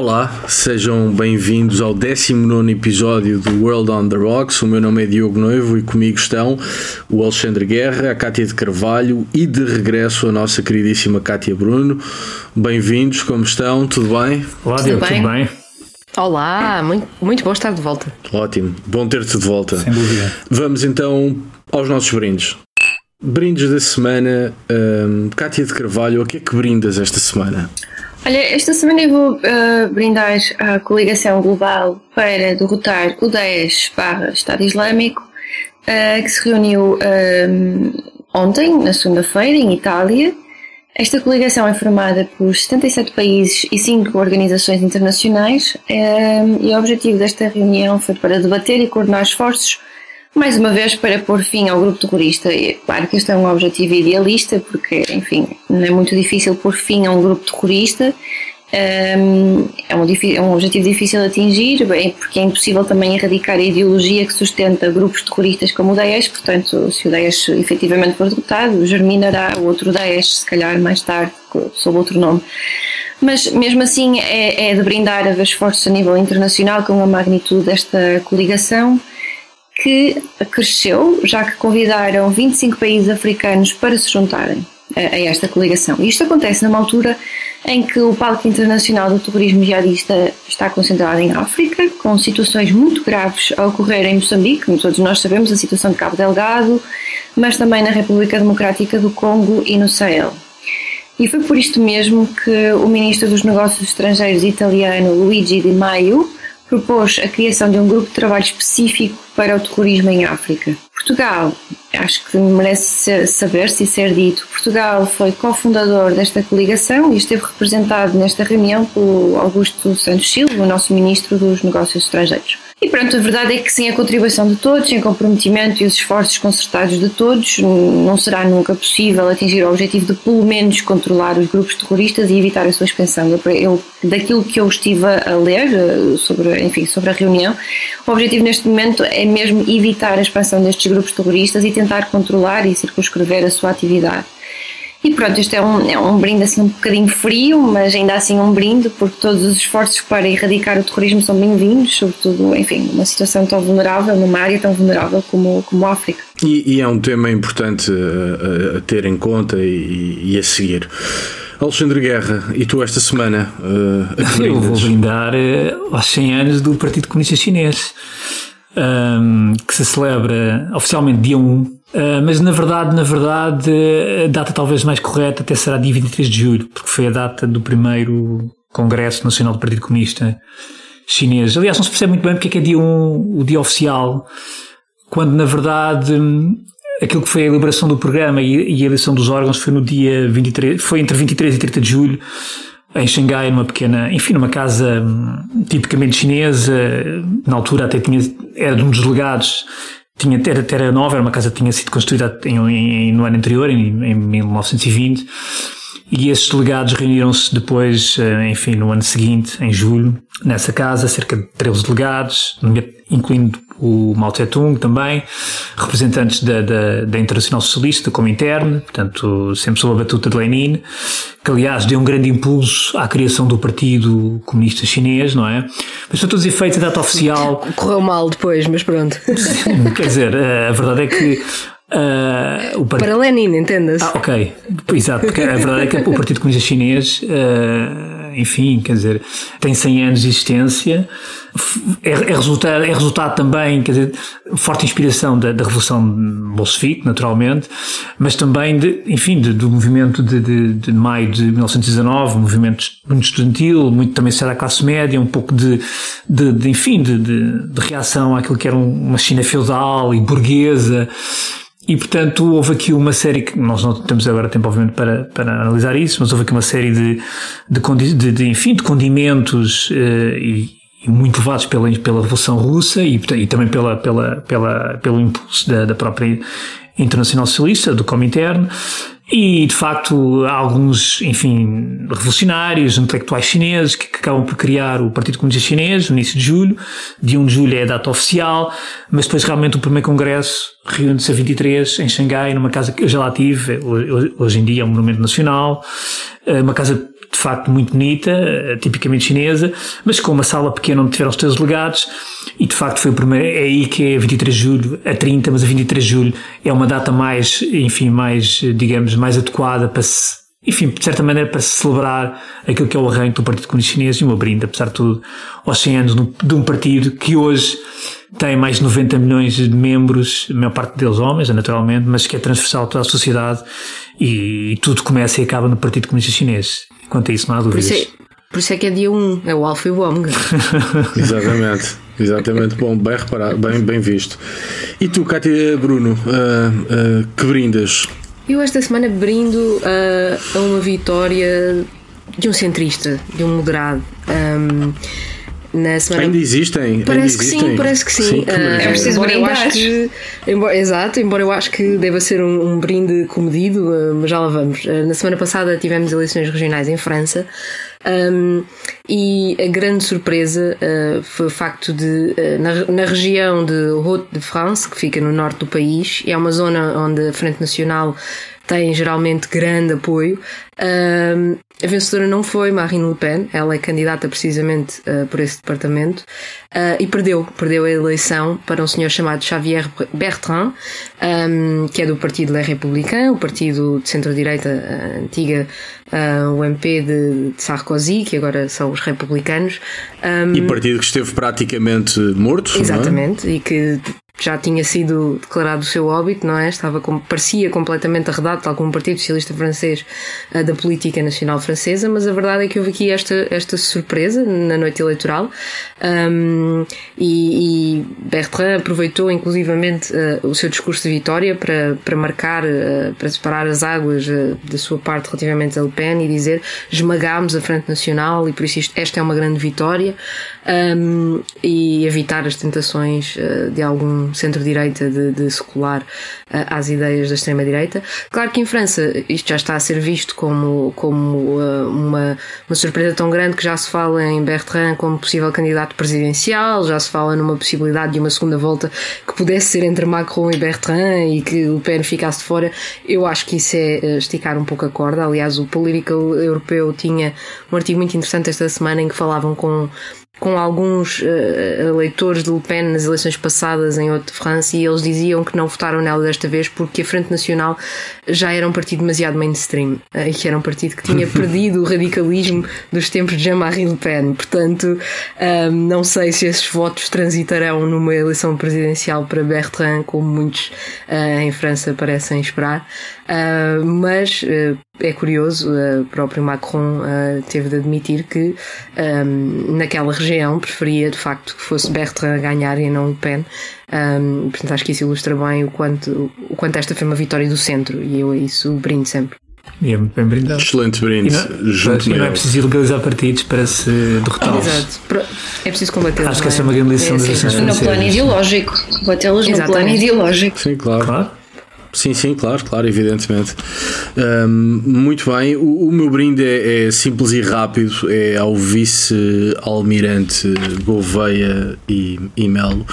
Olá, sejam bem-vindos ao 19 episódio do World on the Rocks. O meu nome é Diogo Noivo e comigo estão o Alexandre Guerra, a Cátia de Carvalho e de regresso a nossa queridíssima Cátia Bruno. Bem-vindos, como estão? Tudo bem? Olá, Diogo, tudo bem? Tudo bem? Olá, muito, muito bom estar de volta. Ótimo, bom ter-te de volta. Sem dúvida. Vamos então aos nossos brindes. Brindes da semana. Um, Cátia de Carvalho, o que é que brindas esta semana? Olha, esta semana eu vou uh, brindar a coligação global para derrotar o Daesh barra Estado Islâmico, uh, que se reuniu um, ontem, na segunda-feira, em Itália. Esta coligação é formada por 77 países e 5 organizações internacionais um, e o objetivo desta reunião foi para debater e coordenar esforços mais uma vez para pôr fim ao grupo terrorista. E, claro que este é um objetivo idealista, porque, enfim, não é muito difícil pôr fim a um grupo terrorista. É, um, é um objetivo difícil de atingir, bem, porque é impossível também erradicar a ideologia que sustenta grupos terroristas como o Daesh. Portanto, se o Daesh efetivamente for derrotado, germinará outro Daesh, se calhar mais tarde, sob outro nome. Mas mesmo assim, é, é de brindar a esforços a nível internacional com a magnitude desta coligação que cresceu, já que convidaram 25 países africanos para se juntarem a, a esta coligação. Isto acontece numa altura em que o palco internacional do terrorismo jihadista está concentrado em África, com situações muito graves a ocorrer em Moçambique, como todos nós sabemos, a situação de Cabo Delgado, mas também na República Democrática do Congo e no Sahel. E foi por isto mesmo que o ministro dos Negócios Estrangeiros italiano Luigi Di Maio propôs a criação de um grupo de trabalho específico para o terrorismo em África. Portugal, acho que merece saber-se e ser dito, Portugal foi cofundador desta coligação e esteve representado nesta reunião por Augusto Santos Silva, o nosso Ministro dos Negócios Estrangeiros. E pronto, a verdade é que sem a contribuição de todos, sem comprometimento e os esforços concertados de todos, não será nunca possível atingir o objetivo de pelo menos controlar os grupos terroristas e evitar a sua expansão. Eu, daquilo que eu estive a ler eh, sobre, enfim, sobre a reunião, o objetivo neste momento é mesmo evitar a expansão destes grupos terroristas e tentar controlar e circunscrever a sua atividade. E pronto, este é um, é um brinde assim um bocadinho frio, mas ainda assim um brinde, porque todos os esforços para erradicar o terrorismo são bem-vindos, sobretudo, enfim, numa situação tão vulnerável, numa área tão vulnerável como, como a África. E, e é um tema importante a, a, a ter em conta e, e, a seguir. Alexandre Guerra, e tu esta semana? Uh, Eu vou brindar uh, aos 100 anos do Partido Comunista Chinês, um, que se celebra oficialmente dia 1 Uh, mas na verdade, na verdade, a data talvez mais correta até será dia 23 de julho, porque foi a data do primeiro Congresso Nacional do Partido Comunista Chinês. Aliás, não se percebe muito bem porque é que é dia 1, o dia oficial, quando na verdade aquilo que foi a elaboração do programa e, e a eleição dos órgãos foi no dia 23, foi entre 23 e 30 de julho, em Xangai, numa pequena, enfim, numa casa hum, tipicamente chinesa, na altura até tinha, era de um dos delegados tinha, era, era nova, era uma casa que tinha sido construída em, em, no ano anterior, em, em 1920, e esses delegados reuniram-se depois, eh, enfim, no ano seguinte, em julho, nessa casa, cerca de 13 delegados, incluindo o Mao Tse-tung também, representantes da, da, da Internacional Socialista como interno, portanto, sempre sob a batuta de Lenin, que aliás deu um grande impulso à criação do Partido Comunista Chinês, não é? Mas para todos os efeitos, a data oficial. Correu mal depois, mas pronto. Quer dizer, a verdade é que Uh. Para Lenin, entendas? Ah, ok. Exato, porque a verdade é que o Partido Comunista Chinês, uh, enfim, quer dizer, tem 100 anos de existência, é, é, resultado, é resultado também, quer dizer, forte inspiração da, da Revolução Bolchevique, naturalmente, mas também, de, enfim, de, do movimento de, de, de, maio de 1919, um movimento muito estudantil, muito também será a classe média, um pouco de, de, enfim, de reação àquilo que era uma China feudal e burguesa, e portanto houve aqui uma série que nós não temos agora tempo obviamente para, para analisar isso, mas houve aqui uma série de, de, de, de enfim, de condimentos uh, e, muito levados pela, pela Revolução Russa e, e também pela, pela, pela, pelo impulso da, da própria Internacional Socialista, do Comintern, e, de facto, há alguns, enfim, revolucionários, intelectuais chineses que, que, acabam por criar o Partido Comunista Chinês no início de julho. De 1 de julho é a data oficial, mas depois realmente o primeiro congresso reúne-se a 23 em Xangai, numa casa que eu já lá tive, hoje em dia é um monumento nacional, eh, uma casa de facto muito bonita, eh, tipicamente chinesa, mas com uma sala pequena onde tiveram os teus delegados e de facto foi o primeiro, é aí que é 23 de julho a 30, mas a 23 de julho é uma data mais, enfim, mais, digamos, mais adequada para se, enfim, de certa maneira para celebrar aquilo que é o arranque do Partido Comunista Chinês e uma brinde, apesar de tudo, aos 100 anos de um partido que hoje tem mais de 90 milhões de membros, a maior parte deles homens, naturalmente, mas que é transversal a toda a sociedade e, tudo começa e acaba no Partido Comunista Chinês. Quanto a isso, não há dúvidas. Por isso é, por isso é que é dia 1, é o Alfa e o Ômega. Exatamente. Exatamente, bom, bem reparado, bem, bem visto. E tu, Cátia Bruno, uh, uh, que brindas? Eu esta semana brindo uh, a uma vitória de um centrista, de um moderado. Um, na semana. Ainda existem? Parece Ainda que existem? sim, parece que sim. sim que uh, é preciso embora eu acho que, embora, Exato, embora eu acho que deva ser um, um brinde comedido, uh, mas já lá vamos. Uh, na semana passada tivemos eleições regionais em França. Um, e a grande surpresa uh, foi o facto de, uh, na, na, região de Haute-de-France, que fica no norte do país, é uma zona onde a Frente Nacional tem geralmente grande apoio. Uh, a vencedora não foi Marine Le Pen, ela é candidata precisamente uh, por esse departamento uh, e perdeu, perdeu a eleição para um senhor chamado Xavier Bertrand, um, que é do Partido Les Républicains, o partido de centro-direita uh, antiga, o MP de, de, Sarkozy, que agora são os republicanos. Um, e partido que esteve praticamente morto. É? Exatamente, é? e que já tinha sido declarado o seu óbito, não é? Estava com, parecia completamente arredado, tal como o Partido Socialista Francês uh, da política nacional francesa, mas a verdade é que houve aqui esta, esta surpresa na noite eleitoral um, e, e, Bertrand aproveitou inclusivamente uh, o seu discurso de vitória para, para marcar, uh, para separar as águas da sua parte relativamente a Le Pen e dizer esmagámos a Frente Nacional e por isso isto, esta é uma grande vitória um, e evitar as tentações de algum centro-direita de, de secular uh, às ideias da extrema-direita. Claro que em França isto já está a ser visto como, como uh, uma, uma surpresa tão grande que já se fala em Bertrand como possível candidato presidencial, já se fala numa possibilidade de uma segunda volta que pudesse ser entre Macron e Bertrand e que o Pen ficasse de fora. Eu acho que isso é uh, esticar um pouco a corda. Aliás, o Political Europeu tinha um artigo muito interessante esta semana em que falavam com com alguns uh, eleitores de Le Pen nas eleições passadas em Haute-France e eles diziam que não votaram nela desta vez porque a Frente Nacional já era um partido demasiado mainstream uh, e que era um partido que tinha perdido o radicalismo dos tempos de Jean-Marie Le Pen. Portanto, uh, não sei se esses votos transitarão numa eleição presidencial para Bertrand, como muitos em França parecem esperar. Mas é curioso, o próprio Macron teve de admitir que naquela região preferia de facto que fosse Bertrand a ganhar e não o Pen. Um, portanto, acho que isso ilustra bem o quanto, o quanto esta foi uma vitória do centro e eu a isso brindo sempre. E é muito bem brindado. Excelente brinde. E não, não é preciso ilegalizar partidos para se derrotá-los. Exato. É preciso combatê-los. Acho que essa é uma grande lição é, das eleições francesas. No plano ideológico. Combatê-los no plano ideológico. Sim, claro. claro. Sim, sim, claro, claro, evidentemente. Um, muito bem, o, o meu brinde é, é, simples e rápido, é ao vice-almirante Gouveia e, e Melo.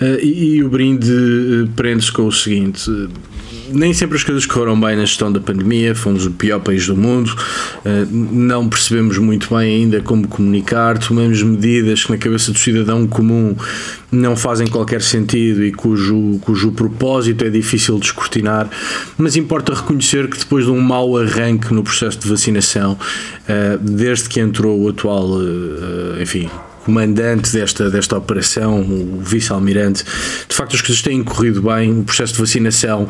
Uh, e, e, o brinde eh, prende-se com o seguinte: nem sempre as coisas correram bem na gestão da pandemia, fomos o pior país do mundo, eh, não percebemos muito bem ainda como comunicar, tomamos medidas que na cabeça do cidadão comum não fazem qualquer sentido e cujo, cujo propósito é difícil de escrutinar, mas importa reconhecer que depois de um mau arranque no processo de vacinação, eh, desde que entrou o atual, eh, enfim, comandante desta, desta operação, o vice-almirante, de facto as coisas têm corrido bem, o processo de vacinação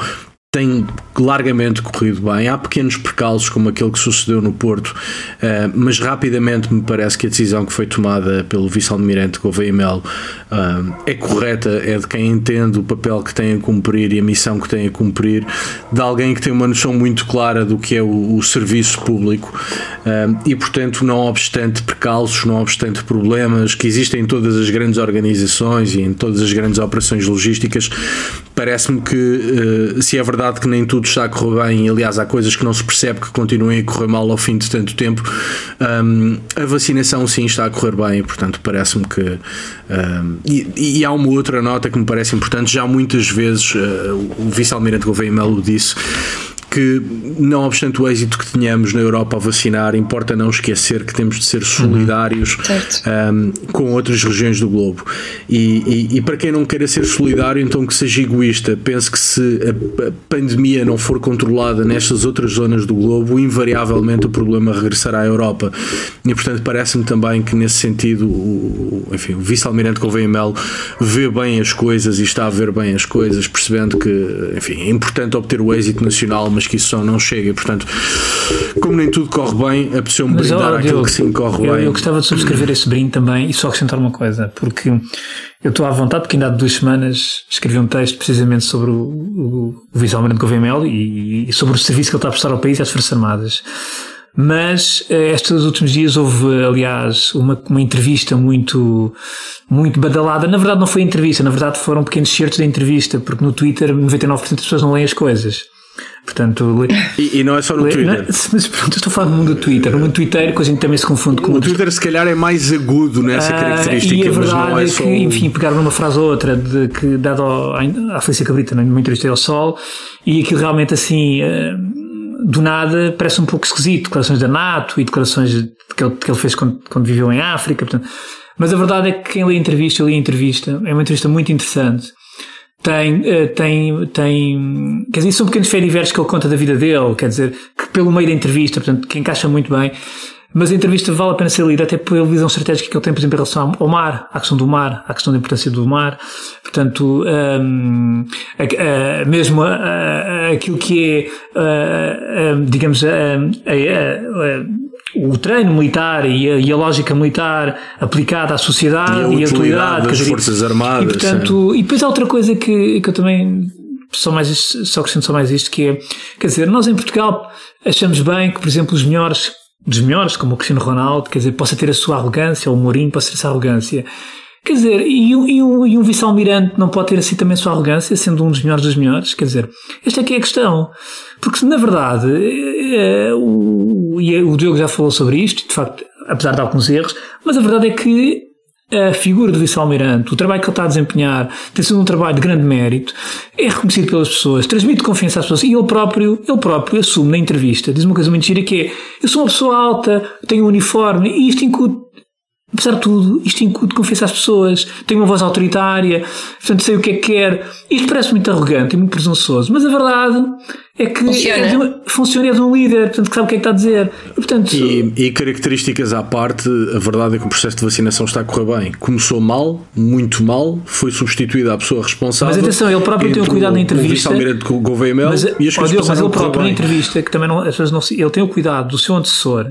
tem largamente corrido bem. Há pequenos percalços, como aquele que sucedeu no Porto, uh, mas rapidamente me parece que a decisão que foi tomada pelo vice-almirante Gouveia Melo uh, é correta, é de quem entende o papel que tem a cumprir e a missão que tem a cumprir, de alguém que tem uma noção muito clara do que é o, o serviço público uh, e, portanto, não obstante percalços, não obstante problemas que existem em todas as grandes organizações e em todas as grandes operações logísticas, parece-me que se é verdade que nem tudo está a correr bem, aliás, há coisas que não se percebe que continuem a correr mal ao fim de tanto tempo. Um, a vacinação sim está a correr bem, portanto, parece-me que. Um, e, e, há uma outra nota que me parece importante, já muitas vezes uh, o vice-almirante Gouveia Melo disse que, não obstante o êxito que tenhamos na Europa a vacinar, importa não esquecer que temos de ser solidários uhum. um, com outras regiões do globo. E, e, e, para quem não queira ser solidário, então que seja egoísta. Pense que se a, a pandemia não for controlada nestas outras zonas do globo, invariavelmente o problema regressará à Europa. E portanto, parece-me também que nesse sentido, o, enfim, o vice-almirante Gouveia Melo vê bem as coisas e está a ver bem as coisas, percebendo que, enfim, é importante obter o êxito nacional, mas que isso só não chega. Portanto, como nem tudo corre bem, a pessoa me brindar oh, aquilo que sim corre eu, bem. Eu gostava de subscrever esse brinde também e só acrescentar uma coisa, porque eu estou à vontade, porque ainda há duas semanas escrevi um texto precisamente sobre o, o, o vice-almirante e, e sobre o serviço que ele está a prestar ao país e às Forças Armadas. Mas eh, estes últimos dias houve, aliás, uma, uma entrevista muito, muito badalada. Na verdade, não foi entrevista, na verdade foram pequenos certos da entrevista, porque no Twitter 99% das pessoas não leem as coisas. Portanto, e, e, não é só no Twitter. Não, mas pronto, eu estou a falar do mundo do Twitter. No mundo Twitter, a gente também se confunde com. O Twitter, se calhar, é mais agudo nessa uh, característica. E a verdade é, é, que, enfim, pegaram uma frase ou outra, de, que, dado à Felícia Cabrita, numa entrevista ao Sol, e aquilo realmente assim. Uh, do nada parece um pouco esquisito, declarações da NATO e declarações que ele, que ele fez quando, quando viveu em África. Portanto, mas a verdade é que quem lê a entrevista, eu li a entrevista, é uma entrevista muito interessante tem, eh, tem, tem, quer dizer, são pequenos feriversos que ele conta da vida dele, quer dizer, que pelo meio da entrevista, portanto, que encaixa muito bem. Mas a entrevista vale a pena ser lida até pela visão estratégica que ele tem, por exemplo, em relação ao mar, à questão do mar, à questão da importância do mar. Portanto, um, a, a, mesmo a, aquilo que é, digamos, o treino militar e a, e a, lógica militar aplicada à sociedade e a, e a utilidade das Forças Armadas. E, portanto, e depois há outra coisa que, que eu também só, mais só acrescento só mais isto, que é, quer dizer, nós em Portugal achamos bem que, por exemplo, os melhores dos melhores, como o Cristiano Ronaldo, quer dizer, possa ter a sua arrogância, ou o Mourinho possa ter essa arrogância. Quer dizer, e, e, um, e um vice-almirante não pode ter assim também a sua arrogância, sendo um dos melhores dos melhores? Quer dizer, esta é que é a questão. Porque, na verdade, é, o, e o Diogo já falou sobre isto, de facto, apesar de alguns erros, mas a verdade é que a figura do vice-almirante, o trabalho que ele está a desempenhar, tem sido um trabalho de grande mérito, é reconhecido pelas pessoas, transmite confiança às pessoas e ele próprio, ele próprio assume na entrevista, diz uma coisa muito gira que é, eu sou uma pessoa alta, tenho um uniforme e isto incute Apesar de tudo, isto incute confiança às pessoas, tenho uma voz autoritária, portanto sei o que é que quer. Isto parece muito arrogante e muito presunçoso, mas a verdade é que funciona, é de, um, funciona é de um líder, portanto que sabe o que é que está a dizer. E, portanto, e, e, características à parte, a verdade é que o processo de vacinação está a correr bem. Começou mal, muito mal, foi substituída a pessoa responsável. Mas atenção, ele próprio tem o cuidado na entrevista. O Gouveia Mel, mas, e as coisas mas ele próprio na entrevista, que também não, as pessoas não ele tem o cuidado do seu antecessor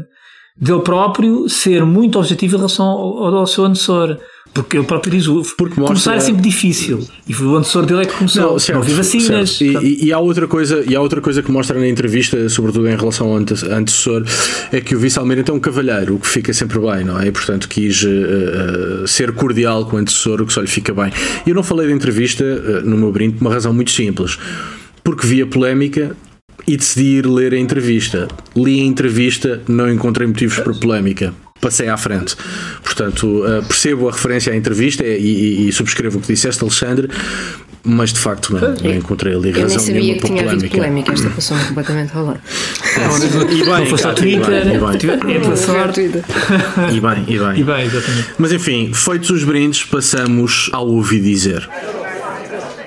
dele próprio ser muito objetivo em relação ao, ao seu antecessor. Porque ele próprio diz, Porque mostra... começar é sempre difícil. E o antecessor dele é que começou. Não, certo, não havia vacinas. E, e, e, há outra coisa, e há outra coisa que mostra na entrevista, sobretudo em relação ao antecessor, é que o vice-almirante é um cavalheiro, o que fica sempre bem, não é? E, portanto, quis uh, ser cordial com o antecessor, o que só lhe fica bem. Eu não falei da entrevista uh, no meu brinde por uma razão muito simples. Porque via polémica e decidi ir ler a entrevista. Li a entrevista, não encontrei motivos para polémica. Passei à frente. Portanto, uh, percebo a referência à entrevista e, e, e, subscrevo o que disseste, Alexandre, mas de facto não, não encontrei ali razão Eu nem sabia que tinha havido polémica, esta passou completamente ao lado. E bem, foste ao Twitter, é sorte. E bem, e bem. E bem, exatamente. Mas enfim, feitos os brindes, passamos ao ouvir dizer.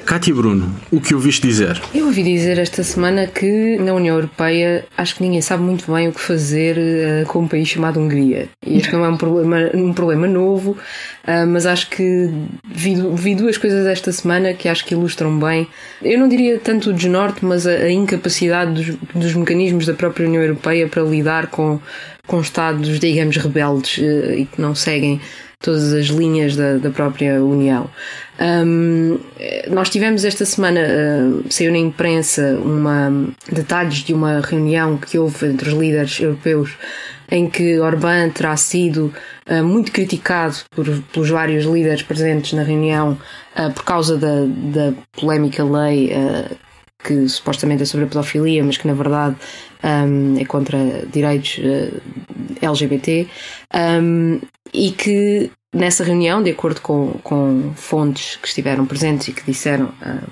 Cátia Bruno, o que ouviste dizer? Eu ouvi dizer esta semana que na União Europeia acho que ninguém sabe muito bem o que fazer uh, com um país chamado Hungria. E este não é um problema, um problema novo, uh, mas acho que vi, vi, duas coisas esta semana que acho que ilustram bem. Eu não diria tanto o desnorte, mas a, a incapacidade dos, dos, mecanismos da própria União Europeia para lidar com, com Estados, digamos, rebeldes uh, e que não seguem todas as linhas da, da própria União. Um, nós tivemos esta semana, uh, saiu na imprensa, uma, detalhes de uma reunião que houve entre os líderes europeus em que Orbán terá sido uh, muito criticado por, pelos vários líderes presentes na reunião uh, por causa da, da polémica lei uh, que supostamente é sobre a pedofilia, mas que na verdade um, é contra direitos LGBT, um, e que nessa reunião, de acordo com, com fontes que estiveram presentes e que disseram uh,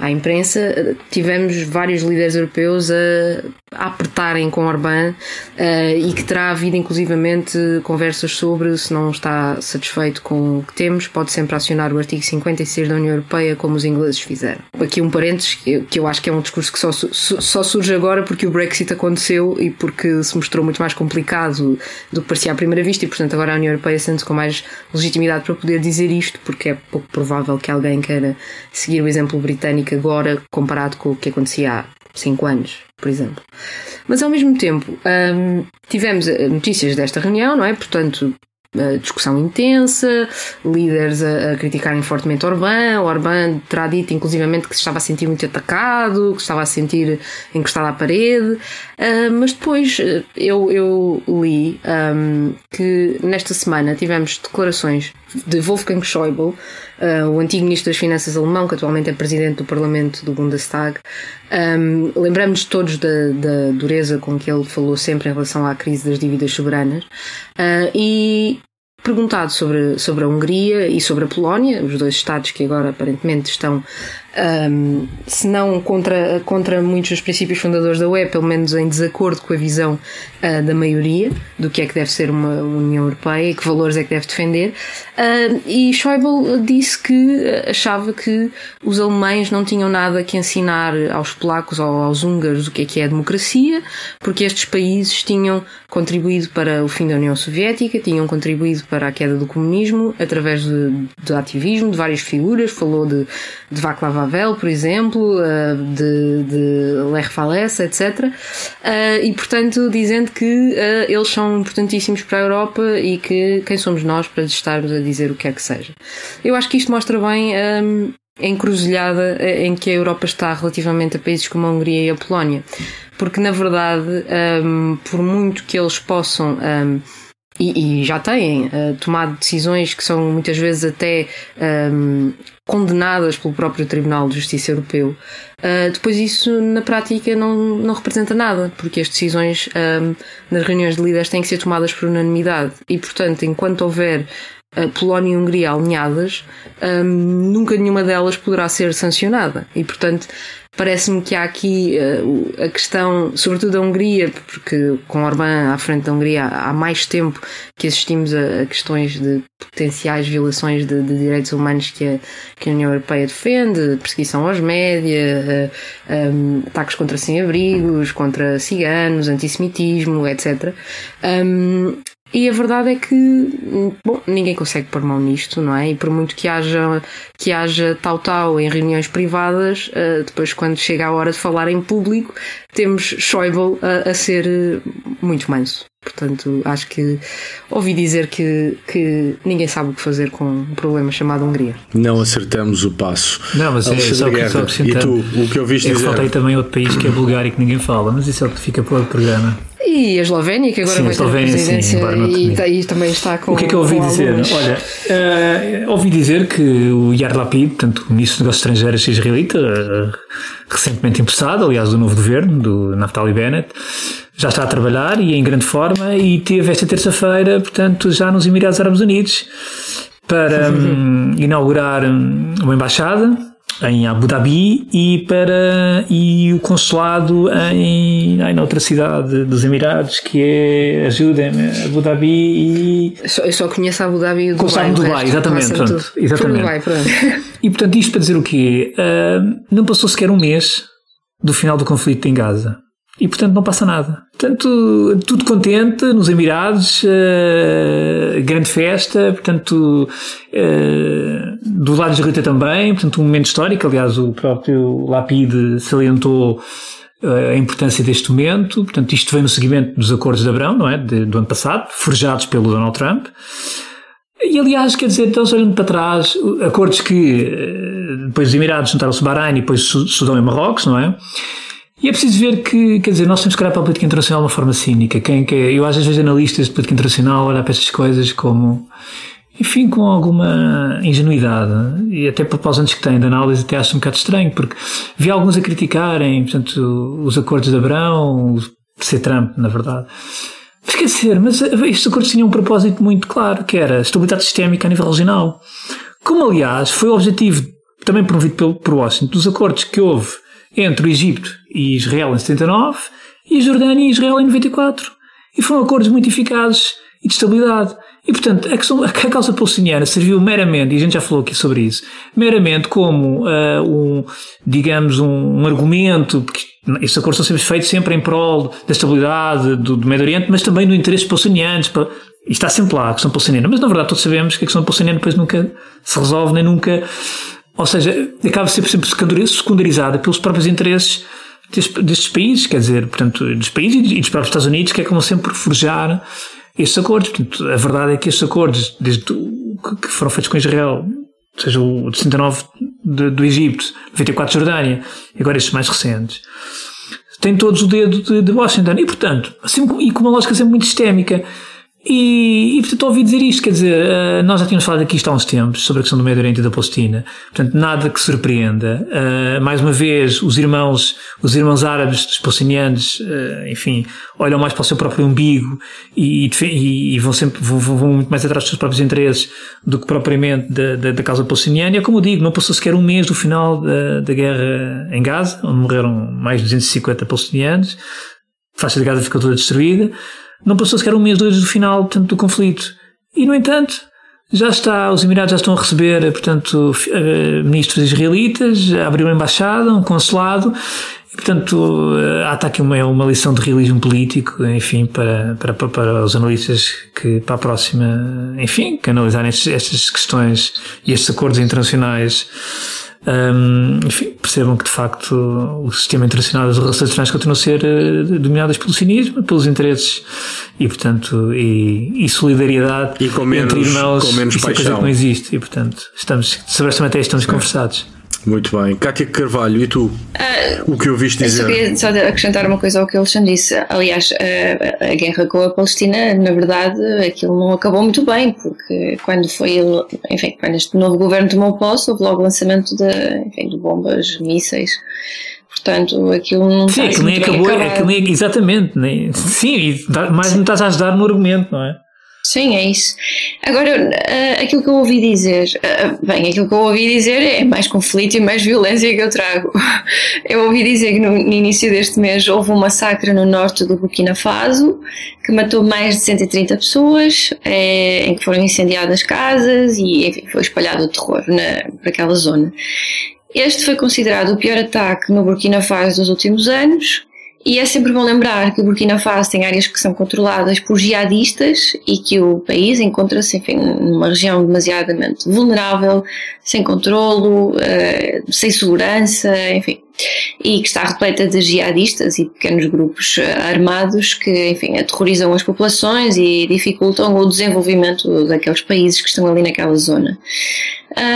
à imprensa, tivemos vários líderes europeus a, apertarem com Orbán uh, e que terá havido inclusivamente conversas sobre se não está satisfeito com o que temos, pode sempre acionar o artigo 56 da União Europeia, como os ingleses fizeram. Aqui um parênteses, que, que eu acho que é um discurso que só, só surge agora porque o Brexit aconteceu e porque se mostrou muito mais complicado do que parecia à primeira vista e, portanto, agora a União Europeia sente-se com mais legitimidade para poder dizer isto, porque é pouco provável que alguém queira seguir o exemplo britânico agora comparado com o que acontecia há 5 anos, por exemplo. Mas ao mesmo tempo, hum, tivemos eh, notícias desta reunião, não é? Portanto, discussão intensa, líderes a, a, criticarem fortemente Orbán. Orbán terá dito, inclusivamente, que se estava a sentir muito atacado, que estava a sentir encostado à parede. Uh, mas depois uh, eu, eu li um, que nesta semana tivemos declarações de Wolfgang Schäuble, uh, o antigo ministro das Finanças alemão, que atualmente é presidente do Parlamento do Bundestag. Um, Lembramos todos da, da, dureza com que ele falou sempre em relação à crise das dívidas soberanas. Uh, e perguntado sobre, sobre a Hungria e sobre a Polónia, os dois Estados que agora aparentemente estão um, se não contra, contra muitos dos princípios fundadores da UE, pelo menos em desacordo com a visão uh, da maioria do que é que deve ser uma União Europeia e que valores é que deve defender. Uh, e Schäuble disse que achava que os alemães não tinham nada que ensinar aos polacos ou aos húngaros o que é que é a democracia, porque estes países tinham contribuído para o fim da União Soviética, tinham contribuído para a queda do comunismo através de, de ativismo de várias figuras, falou de, de Václav Havel, por exemplo, eh, de, de Walesa, etc. Eh, e, portanto, dizendo que eh, eles são importantíssimos para a Europa e que quem somos nós para estarmos a dizer o que é que seja. Eu acho que isto mostra bem a encruzilhada em que a Europa está relativamente a países como a Hungria e a Polónia. Porque, na verdade, por muito que eles possam e, e já têm uh, tomado decisões que são muitas vezes até um, condenadas pelo próprio Tribunal de Justiça Europeu, uh, depois isso na prática não, não representa nada, porque as decisões um, nas reuniões de líderes têm que ser tomadas por unanimidade. E, portanto, enquanto houver uh, Polónia e Hungria alinhadas, um, nunca nenhuma delas poderá ser sancionada. E, portanto, Parece-me que há aqui uh, a questão, sobretudo da Hungria, porque com Orbán à frente da Hungria há mais tempo que assistimos a, questões de potenciais violações de, de, direitos humanos que a, que a União Europeia defende, perseguição aos média, uh, eh, um, ataques contra sem-abrigos, contra ciganos, antissemitismo, etc. Um, e a verdade é que, bom, ninguém consegue pôr mão nisto, não é? E por muito que haja, que haja tal-tal em reuniões privadas, uh, depois quando chega a hora de falar em público, temos Schäuble a, a ser muito manso. Portanto, acho que ouvi dizer que, que ninguém sabe o que fazer com um problema chamado Hungria. Não acertamos o passo. Não, mas é só, que, só E tu, o que ouviste eu dizer? Eu faltei também outro país que é Bulgária que ninguém fala, mas isso é o que fica para o programa. E a Eslovénia, que agora sim, vai ter a presidência sim, e, e, também está com. O que é que eu ouvi dizer? Alguns... Olha, uh, ouvi dizer que o Yair Lapid, portanto, o ministro dos Negócios Estrangeiros israelita, uh, recentemente empossado, aliás, do novo governo, do Naftali Bennett, já está a trabalhar e em grande forma e teve esta terça-feira, portanto, já nos Emirados Árabes Unidos para um, inaugurar hum, uma embaixada em Abu Dhabi e para e o consulado em, em outra cidade dos Emirados que é ajudem-me Abu Dhabi e eu só conheço Abu Dhabi e o Dubai, Dubai exatamente, pronto, exatamente. Dubai, pronto. E portanto, isto para dizer o quê? Uh, não passou sequer um mês do final do conflito em Gaza. E portanto não passa nada. Portanto, tudo contente nos Emirados, uh, grande festa, portanto, uh, do lado israelita também, portanto, um momento histórico. Aliás, o próprio Lapide salientou a importância deste momento. Portanto, isto vem no seguimento dos acordos de Abrão, não é? De, do ano passado, forjados pelo Donald Trump. E aliás, quer dizer, então olhando para trás, acordos que eh, depois os Emirados juntaram-se Bahrein e depois Sudão e Marrocos, não é? E é preciso ver que, quer dizer, nós temos que olhar para a política internacional de uma forma cínica. Quem, que eu às vezes analistas de política internacional olhar para estas coisas como, enfim, com alguma ingenuidade. E até proposentes que têm de análise até acho um bocado estranho, porque vi alguns a criticarem, portanto, os acordos de Abrão, de Trump, na verdade. Esquecer, mas estes acordos tinham um propósito muito claro, que era estabilidade sistémica a nível regional. Como, aliás, foi o objetivo também promovido pelo, por Washington dos acordos que houve entre o Egito e Israel em 79 e a Jordânia e Israel em 94. E foram acordos muito eficazes e de estabilidade. E, portanto, a, questão, a causa palestiniana serviu meramente, e a gente já falou aqui sobre isso, meramente como uh, um, digamos, um, um argumento, porque estes acordos são sempre feitos sempre em prol da estabilidade do, do Médio Oriente, mas também do interesse palestinianos. Para, e está sempre lá a questão palestiniana. Mas, na verdade, todos sabemos que a questão palestiniana depois nunca se resolve, nem nunca... Ou seja, acaba sempre, sempre secundarizada pelos próprios interesses destes, países, quer dizer, portanto, dos países e dos próprios Estados Unidos, que acabam sempre por forjar estes acordos. Portanto, a verdade é que estes acordos, desde que foram feitos com Israel, seja o de 69 de, do Egito, 94 de Jordânia, e agora estes mais recentes, têm todos o dedo de, de Washington. E, portanto, assim, e com uma lógica sempre muito sistémica. E, e portanto, ouvi dizer isto, quer dizer, uh, nós já tínhamos falado aqui isto há uns tempos sobre a questão do Médio Oriente e da Palestina, portanto, nada que surpreenda. Uh, mais uma vez, os irmãos, os irmãos árabes dos palestinianos, uh, enfim, olham mais para o seu próprio umbigo e, e, e vão sempre, vão, vão, muito mais atrás dos seus próprios interesses do que propriamente da, da, da causa palestiniana. E é como eu digo, não passou sequer um mês do final da, da guerra em Gaza, onde morreram mais de 250 palestinianos, a faixa de Gaza ficou toda destruída. Não passou sequer um mês, dois do final portanto, do conflito. E, no entanto, já está, os Emirados já estão a receber, portanto, eh, ministros israelitas, abriu uma embaixada, um consulado, e, portanto, eh, há aqui uma, uma lição de realismo político, enfim, para, para, para os analistas que, para a próxima, enfim, que analisarem estas questões e estes acordos internacionais um, enfim, percebam que de facto o sistema internacional das relações internacionais continua a ser uh, dominadas pelo cinismo, pelos interesses e, portanto, e, e solidariedade e com menos, entre irmãos. Com menos isso paixão. é coisa que não existe e, portanto, estamos, sobre esta matéria estamos conversados. Muito bem. Cátia Carvalho, e tu? Uh, o que ouviste dizer? Eu queria só acrescentar uma coisa ao que o Alexandre disse. Aliás, a, a, guerra com a Palestina, na verdade, aquilo não acabou muito bem, porque quando foi, enfim, quando este novo governo tomou posse, houve logo o lançamento de, enfim, de bombas, mísseis. Portanto, aquilo não Sim, aquilo nem acabou, aquilo nem, exatamente. Nem, sim, e mais me estás a ajudar no argumento, não é? Sim, é isso. Agora, uh, aquilo que eu ouvi dizer, uh, bem, aquilo que eu ouvi dizer é mais conflito e mais violência que eu trago. Eu ouvi dizer que no, no início deste mês houve um massacre no norte do Burkina Faso que matou mais de 130 pessoas, é, em que foram incendiadas casas e enfim, foi espalhado o terror na, para aquela zona. Este foi considerado o pior ataque no Burkina Faso dos últimos anos e é sempre bom lembrar que o Burkina Faso tem áreas que são controladas por jihadistas e que o país encontra-se, enfim, numa região demasiadamente vulnerável, sem controlo, uh, sem segurança, enfim, e que está repleta de jihadistas e pequenos grupos uh, armados que, enfim, aterrorizam as populações e dificultam o desenvolvimento daqueles países que estão ali naquela zona.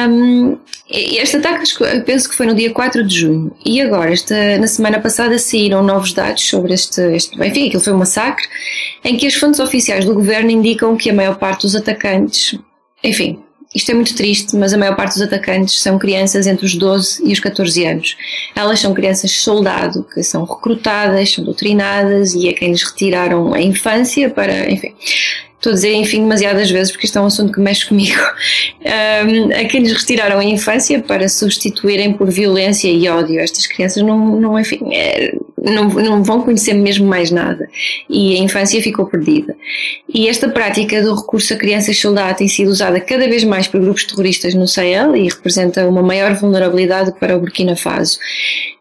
Um, este ataque penso que foi no dia 4 de junho e agora, esta, na semana passada, saíram novos dados sobre este, este. Enfim, aquilo foi um massacre em que as fontes oficiais do governo indicam que a maior parte dos atacantes. Enfim, isto é muito triste, mas a maior parte dos atacantes são crianças entre os 12 e os 14 anos. Elas são crianças soldado que são recrutadas, são doutrinadas e a quem lhes retiraram a infância para, enfim, estou a dizer enfim demasiadas vezes porque isto é um assunto que mexe comigo, um, a quem lhes retiraram a infância para substituírem por violência e ódio. Estas crianças não, não enfim, é, não, não vão conhecer mesmo mais nada. E a infância ficou perdida. E esta prática do recurso a crianças soldado tem sido usada cada vez mais por grupos terroristas no Sahel e representa uma maior vulnerabilidade para o Burkina Faso.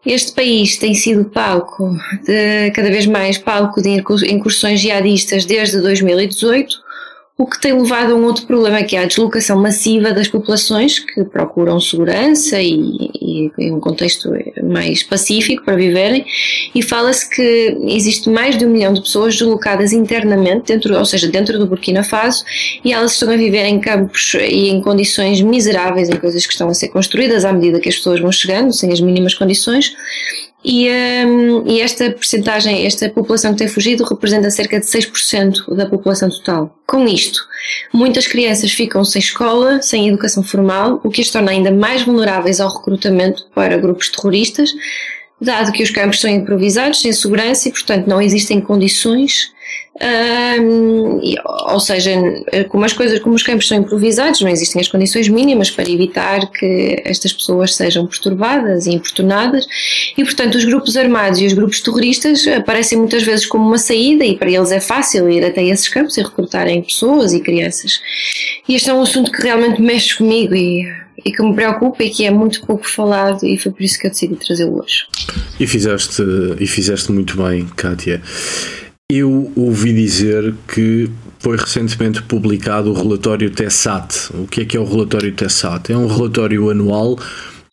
Este país tem sido palco, de, cada vez mais palco de incursões jihadistas desde 2018 o que tem levado a um outro problema que é a deslocação massiva das populações que procuram segurança e, e um contexto mais pacífico para viverem. E fala-se que existe mais de um milhão de pessoas deslocadas internamente, dentro, ou seja, dentro do Burkina Faso e elas estão a viver em campos e em condições miseráveis, em coisas que estão a ser construídas à medida que as pessoas vão chegando, sem as mínimas condições e, um, e esta percentagem, esta população que tem fugido representa cerca de 6% da população total. Com isto, muitas crianças ficam sem escola, sem educação formal, o que as torna ainda mais vulneráveis ao recrutamento para grupos terroristas, dado que os campos são improvisados, sem segurança e, portanto, não existem condições um, ou seja, como as coisas, como os campos são improvisados, não existem as condições mínimas para evitar que estas pessoas sejam perturbadas e importunadas, e portanto os grupos armados e os grupos terroristas aparecem muitas vezes como uma saída, e para eles é fácil ir até esses campos e recrutarem pessoas e crianças. E este é um assunto que realmente mexe comigo e, e que me preocupa e que é muito pouco falado, e foi por isso que eu decidi trazê-lo hoje. E fizeste, e fizeste muito bem, Kátia. Eu ouvi dizer que foi recentemente publicado o relatório TESAT. O que é que é o relatório TESAT? É um relatório anual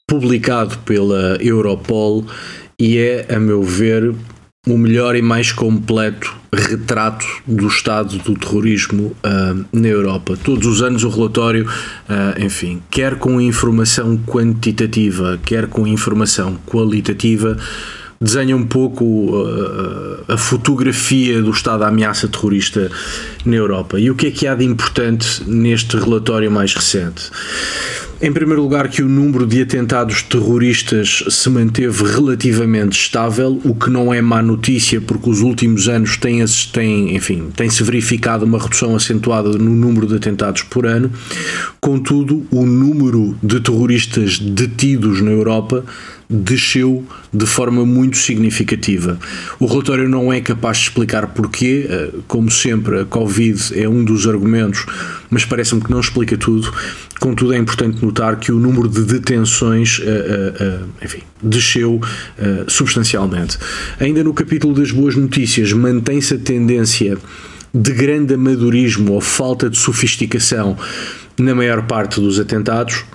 publicado pela Europol e é, a meu ver, o melhor e mais completo retrato do estado do terrorismo uh, na Europa. Todos os anos o relatório, uh, enfim, quer com informação quantitativa, quer com informação qualitativa, desenha um pouco uh, a fotografia do estado da ameaça terrorista na Europa. E o que é que há de importante neste relatório mais recente? Em primeiro lugar, que o número de atentados terroristas se manteve relativamente estável, o que não é má notícia, porque os últimos anos têm, têm, enfim, tem-se verificado uma redução acentuada no número de atentados por ano. Contudo, o número de terroristas detidos na Europa desceu de forma muito significativa. O relatório não é capaz de explicar porquê, eh, como sempre, a Covid é um dos argumentos, mas parece-me que não explica tudo. Contudo, é importante notar que o número de detenções uh, uh, enfim, desceu substancialmente. Ainda no capítulo das boas notícias, mantém-se a tendência de grande amadorismo ou falta de sofisticação na maior parte dos atentados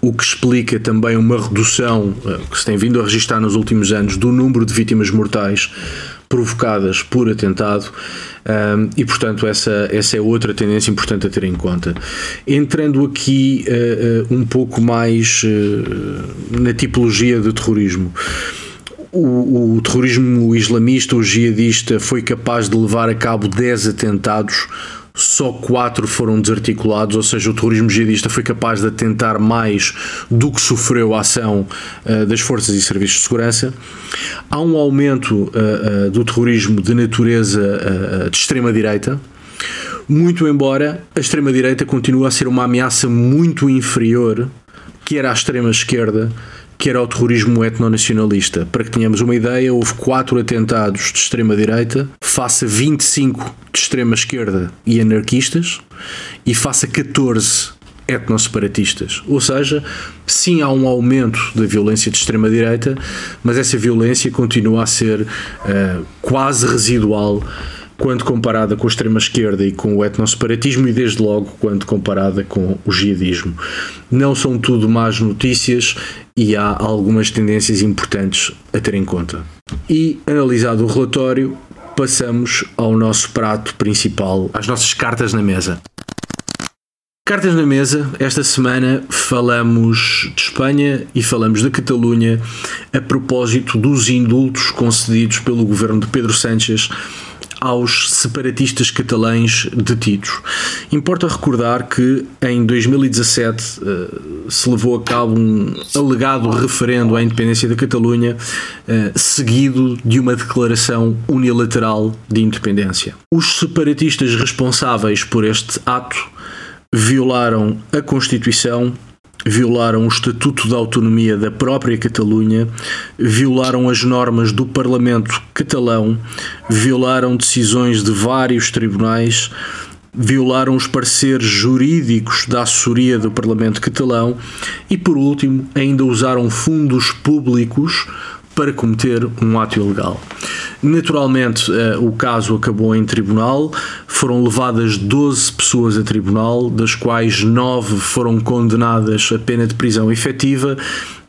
o que explica também uma redução eh, que se tem vindo a registrar nos últimos anos do número de vítimas mortais provocadas por atentado um, e portanto essa, essa é outra tendência importante a ter em conta. Entrando aqui uh, uh, um pouco mais uh, na tipologia de terrorismo. O, o, terrorismo islamista ou jihadista foi capaz de levar a cabo 10 atentados só quatro foram desarticulados, ou seja, o terrorismo jihadista foi capaz de atentar mais do que sofreu a ação uh, das forças e serviços de segurança. Há um aumento uh, uh, do terrorismo de natureza de extrema-direita, muito embora a extrema-direita continue a ser uma ameaça muito inferior que era à extrema-esquerda que era o terrorismo etnonacionalista. Para que tenhamos uma ideia, houve quatro atentados de extrema-direita, face a 25 de extrema-esquerda e anarquistas, e face a 14 etnosseparatistas. Ou seja, sim há um aumento da violência de extrema-direita, mas essa violência continua a ser uh, quase residual quando comparada com a extrema-esquerda e com o etnosseparatismo e desde logo quando comparada com o jihadismo. Não são tudo más notícias e há algumas tendências importantes a ter em conta. E analisado o relatório, passamos ao nosso prato principal, às nossas cartas na mesa. Cartas na mesa, esta semana falamos de Espanha e falamos de Catalunha a propósito dos indultos concedidos pelo governo de Pedro Sánchez aos separatistas catalães detidos. Importa recordar que em 2017 uh, eh, se levou a cabo um alegado referendo à independência da Catalunha, uh, seguido de uma declaração unilateral de independência. Os separatistas responsáveis por este ato violaram a Constituição violaram o Estatuto de Autonomia da própria Catalunha, violaram as normas do Parlamento catalão, violaram decisões de vários tribunais, violaram os pareceres jurídicos da assessoria do Parlamento catalão e, por último, ainda usaram fundos públicos para cometer um ato ilegal. Naturalmente, eh, o caso acabou em tribunal, foram levadas 12 pessoas a tribunal, das quais 9 foram condenadas a pena de prisão efetiva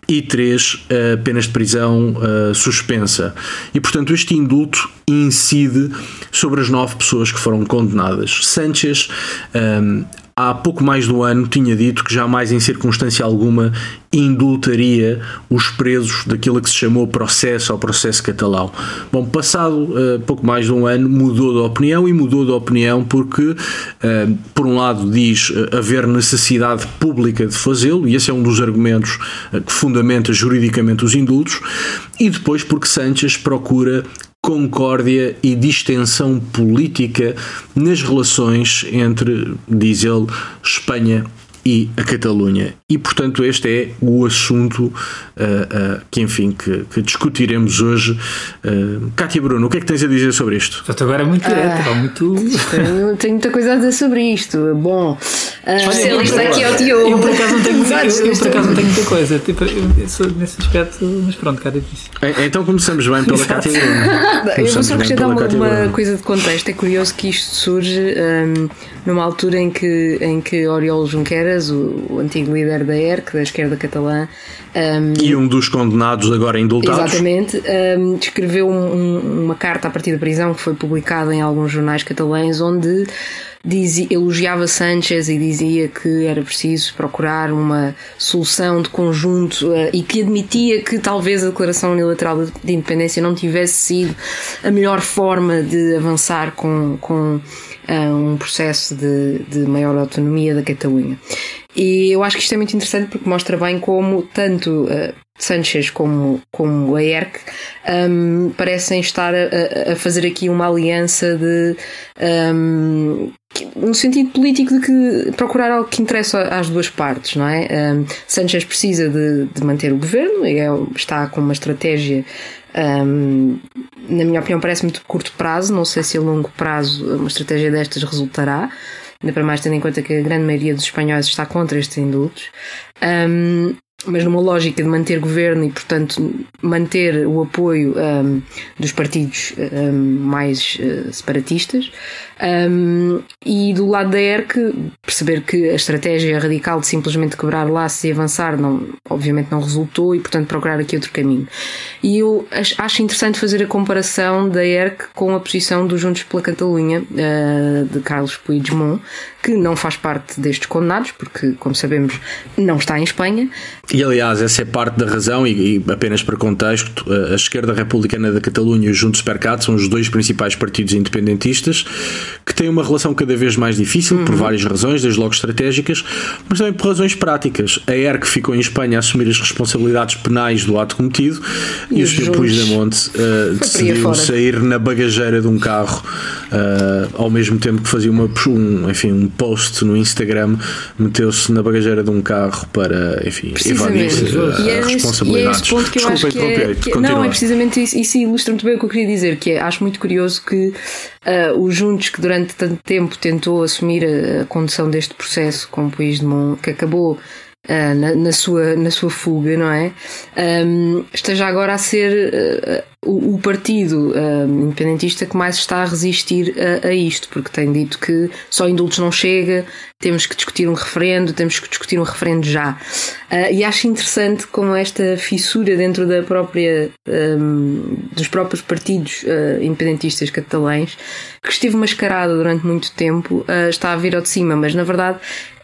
e três uh, penas de prisão uh, suspensa. E, portanto, este indulto incide sobre as nove pessoas que foram condenadas. Sanchez um, há pouco mais um ano tinha dito que jamais em circunstância alguma indultaria os presos daquilo que se chamou processo ao processo catalão. Bom, passado uh, pouco mais de um ano mudou de opinião e mudou de opinião porque, uh, por um lado, diz uh, haver necessidade pública de fazê-lo e esse é um dos argumentos que fundamenta juridicamente os indultos e depois porque Sánchez procura concórdia e distensão política nas relações entre, diz ele, Espanha e a Catalunha. E, portanto, este é o assunto uh, uh, que, enfim, que, que, discutiremos hoje. Uh, Cátia Bruno, o que é que tens a dizer sobre isto? Portanto, agora é muito direto, ah, muito... Tenho, tenho, muita coisa a dizer sobre isto. Bom, especialista aqui é o Diogo. Eu, por acaso, não tenho, eu, eu, por acaso não tenho muita coisa. Tipo, eu, sou nesse aspecto, mas pronto, Cátia disse. É, então começamos bem pela Cátia Bruno. eu vou só acrescentar uma, uma coisa de contexto. É curioso que isto surge um, numa altura em que, em que Oriol O o antigo líder da ERC, da esquerda catalã. Um, e um dos condenados agora indultados. Exatamente. Um, escreveu um, uma carta a partir da prisão que foi publicada em alguns jornais catalães onde dizia, elogiava Sanchez e dizia que era preciso procurar uma solução de conjunto uh, e que admitia que talvez a declaração unilateral de independência não tivesse sido a melhor forma de avançar com, com uh, um processo de, de maior autonomia da Catalunha. E eu acho que isto é muito interessante porque mostra bem como tanto uh, Sanchez como, como a ERC um, parecem estar a, a, fazer aqui uma aliança de um, no sentido político de que procurar algo que interessa às duas partes, não é? Um, Sanchez precisa de, de, manter o governo e é, está com uma estratégia um, na minha opinião parece-me de curto prazo, não sei se a longo prazo uma estratégia destas resultará ainda para mais tendo em conta que a grande maioria dos espanhóis está contra estes indultos. Um, mas numa lógica de manter governo e, portanto, manter o apoio um, dos partidos um, mais uh, separatistas. Um, e do lado da ERC, perceber que a estratégia radical de simplesmente quebrar laços e avançar, não, obviamente, não resultou e, portanto, procurar aqui outro caminho. E eu acho interessante fazer a comparação da ERC com a posição dos Juntos pela Catalunha, uh, de Carlos Puigdemont, que não faz parte destes condenados, porque, como sabemos, não está em Espanha. E aliás, essa é parte da razão, e, e apenas para contexto, a esquerda republicana da Catalunha e os Juntos per Cat são os dois principais partidos independentistas que têm uma relação cada vez mais difícil, uhum. por várias razões, desde logo estratégicas, mas também por razões práticas. A ERC ficou em Espanha a assumir as responsabilidades penais do ato cometido e, e o Sr. Puigdemont uh, decidiu sair na bagageira de um carro uh, ao mesmo tempo que fazia uma, um, enfim, um post no Instagram, meteu-se na bagageira de um carro para, enfim, evadir uh, responsabilidades. E é ponto que eu Desculpa, acho que, é, que Não, é precisamente isso, isso ilustra muito bem o que eu queria dizer, que é, acho muito curioso que uh, os Juntos, que durante tanto tempo tentou assumir a, a condução deste processo com o país de Mon, que acabou Uh, na, na, sua, na sua fuga, não é? Um, esteja agora a ser uh, o, o, partido independentista que mais está a resistir a, a, isto, porque tem dito que só indultos não chega, temos que discutir um referendo, temos que discutir um referendo já. Uh, e acho interessante como esta fissura dentro da própria, um, dos próprios partidos independentistas catalães, que esteve mascarada durante muito tempo, está a vir ao de cima, mas na verdade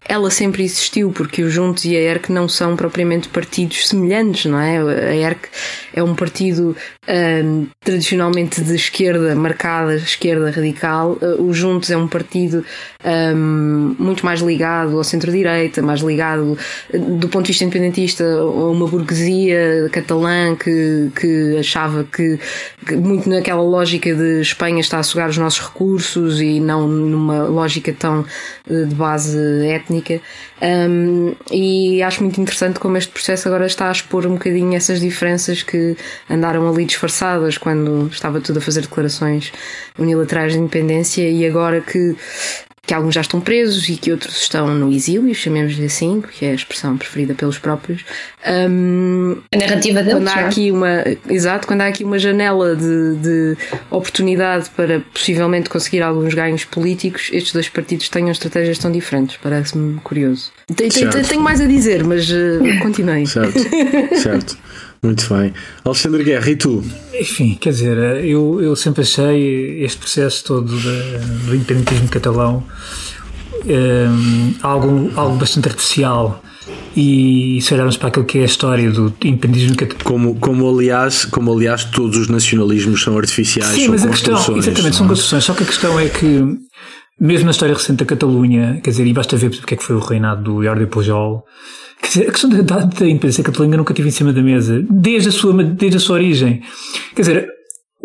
ela sempre existiu, porque o Juntos e a ERC não são propriamente partidos semelhantes, não é? A ERC é um partido um, tradicionalmente de esquerda, marcada esquerda radical. Uh, o Juntos é um partido um, muito mais ligado ao centro-direita, mais ligado, do ponto de vista independentista, a uma burguesia catalã que, que achava que, que, muito naquela lógica de Espanha está a sugar os nossos recursos e não numa lógica tão uh, de base étnica. Um, e acho muito interessante como este processo agora está a expor um bocadinho essas diferenças que andaram ali disfarçadas quando estava tudo a fazer declarações unilaterais de independência e agora que que alguns já estão presos e que outros estão no exílio, chamemos-lhe assim, que é a expressão preferida pelos próprios. Um, a narrativa deles. Quando há é? aqui uma, exato, quando há aqui uma janela de, de, oportunidade para possivelmente conseguir alguns ganhos políticos, estes dois partidos tenham estratégias tão diferentes. Parece-me curioso. Tenho mais a dizer, mas uh, continuei. Certo, certo. Muito bem. Alexandre Guerra, e tu? Enfim, quer dizer, eu, eu sempre achei este processo todo de, do independentismo catalão um, ehm, algo, algo bastante artificial. E se olharmos para aquilo que é a história do independentismo catalão. Como, como, aliás, como aliás todos os nacionalismos são artificiais. Sim, mas a questão, exatamente, são é? construções. Só que a questão é que, mesmo na história recente da Catalunha, quer dizer, e basta ver porque é que foi o reinado do Jordi Pujol Quer dizer, a questão da, da, da independência catalã nunca tive em cima da mesa, desde a sua, desde a sua origem. Quer dizer,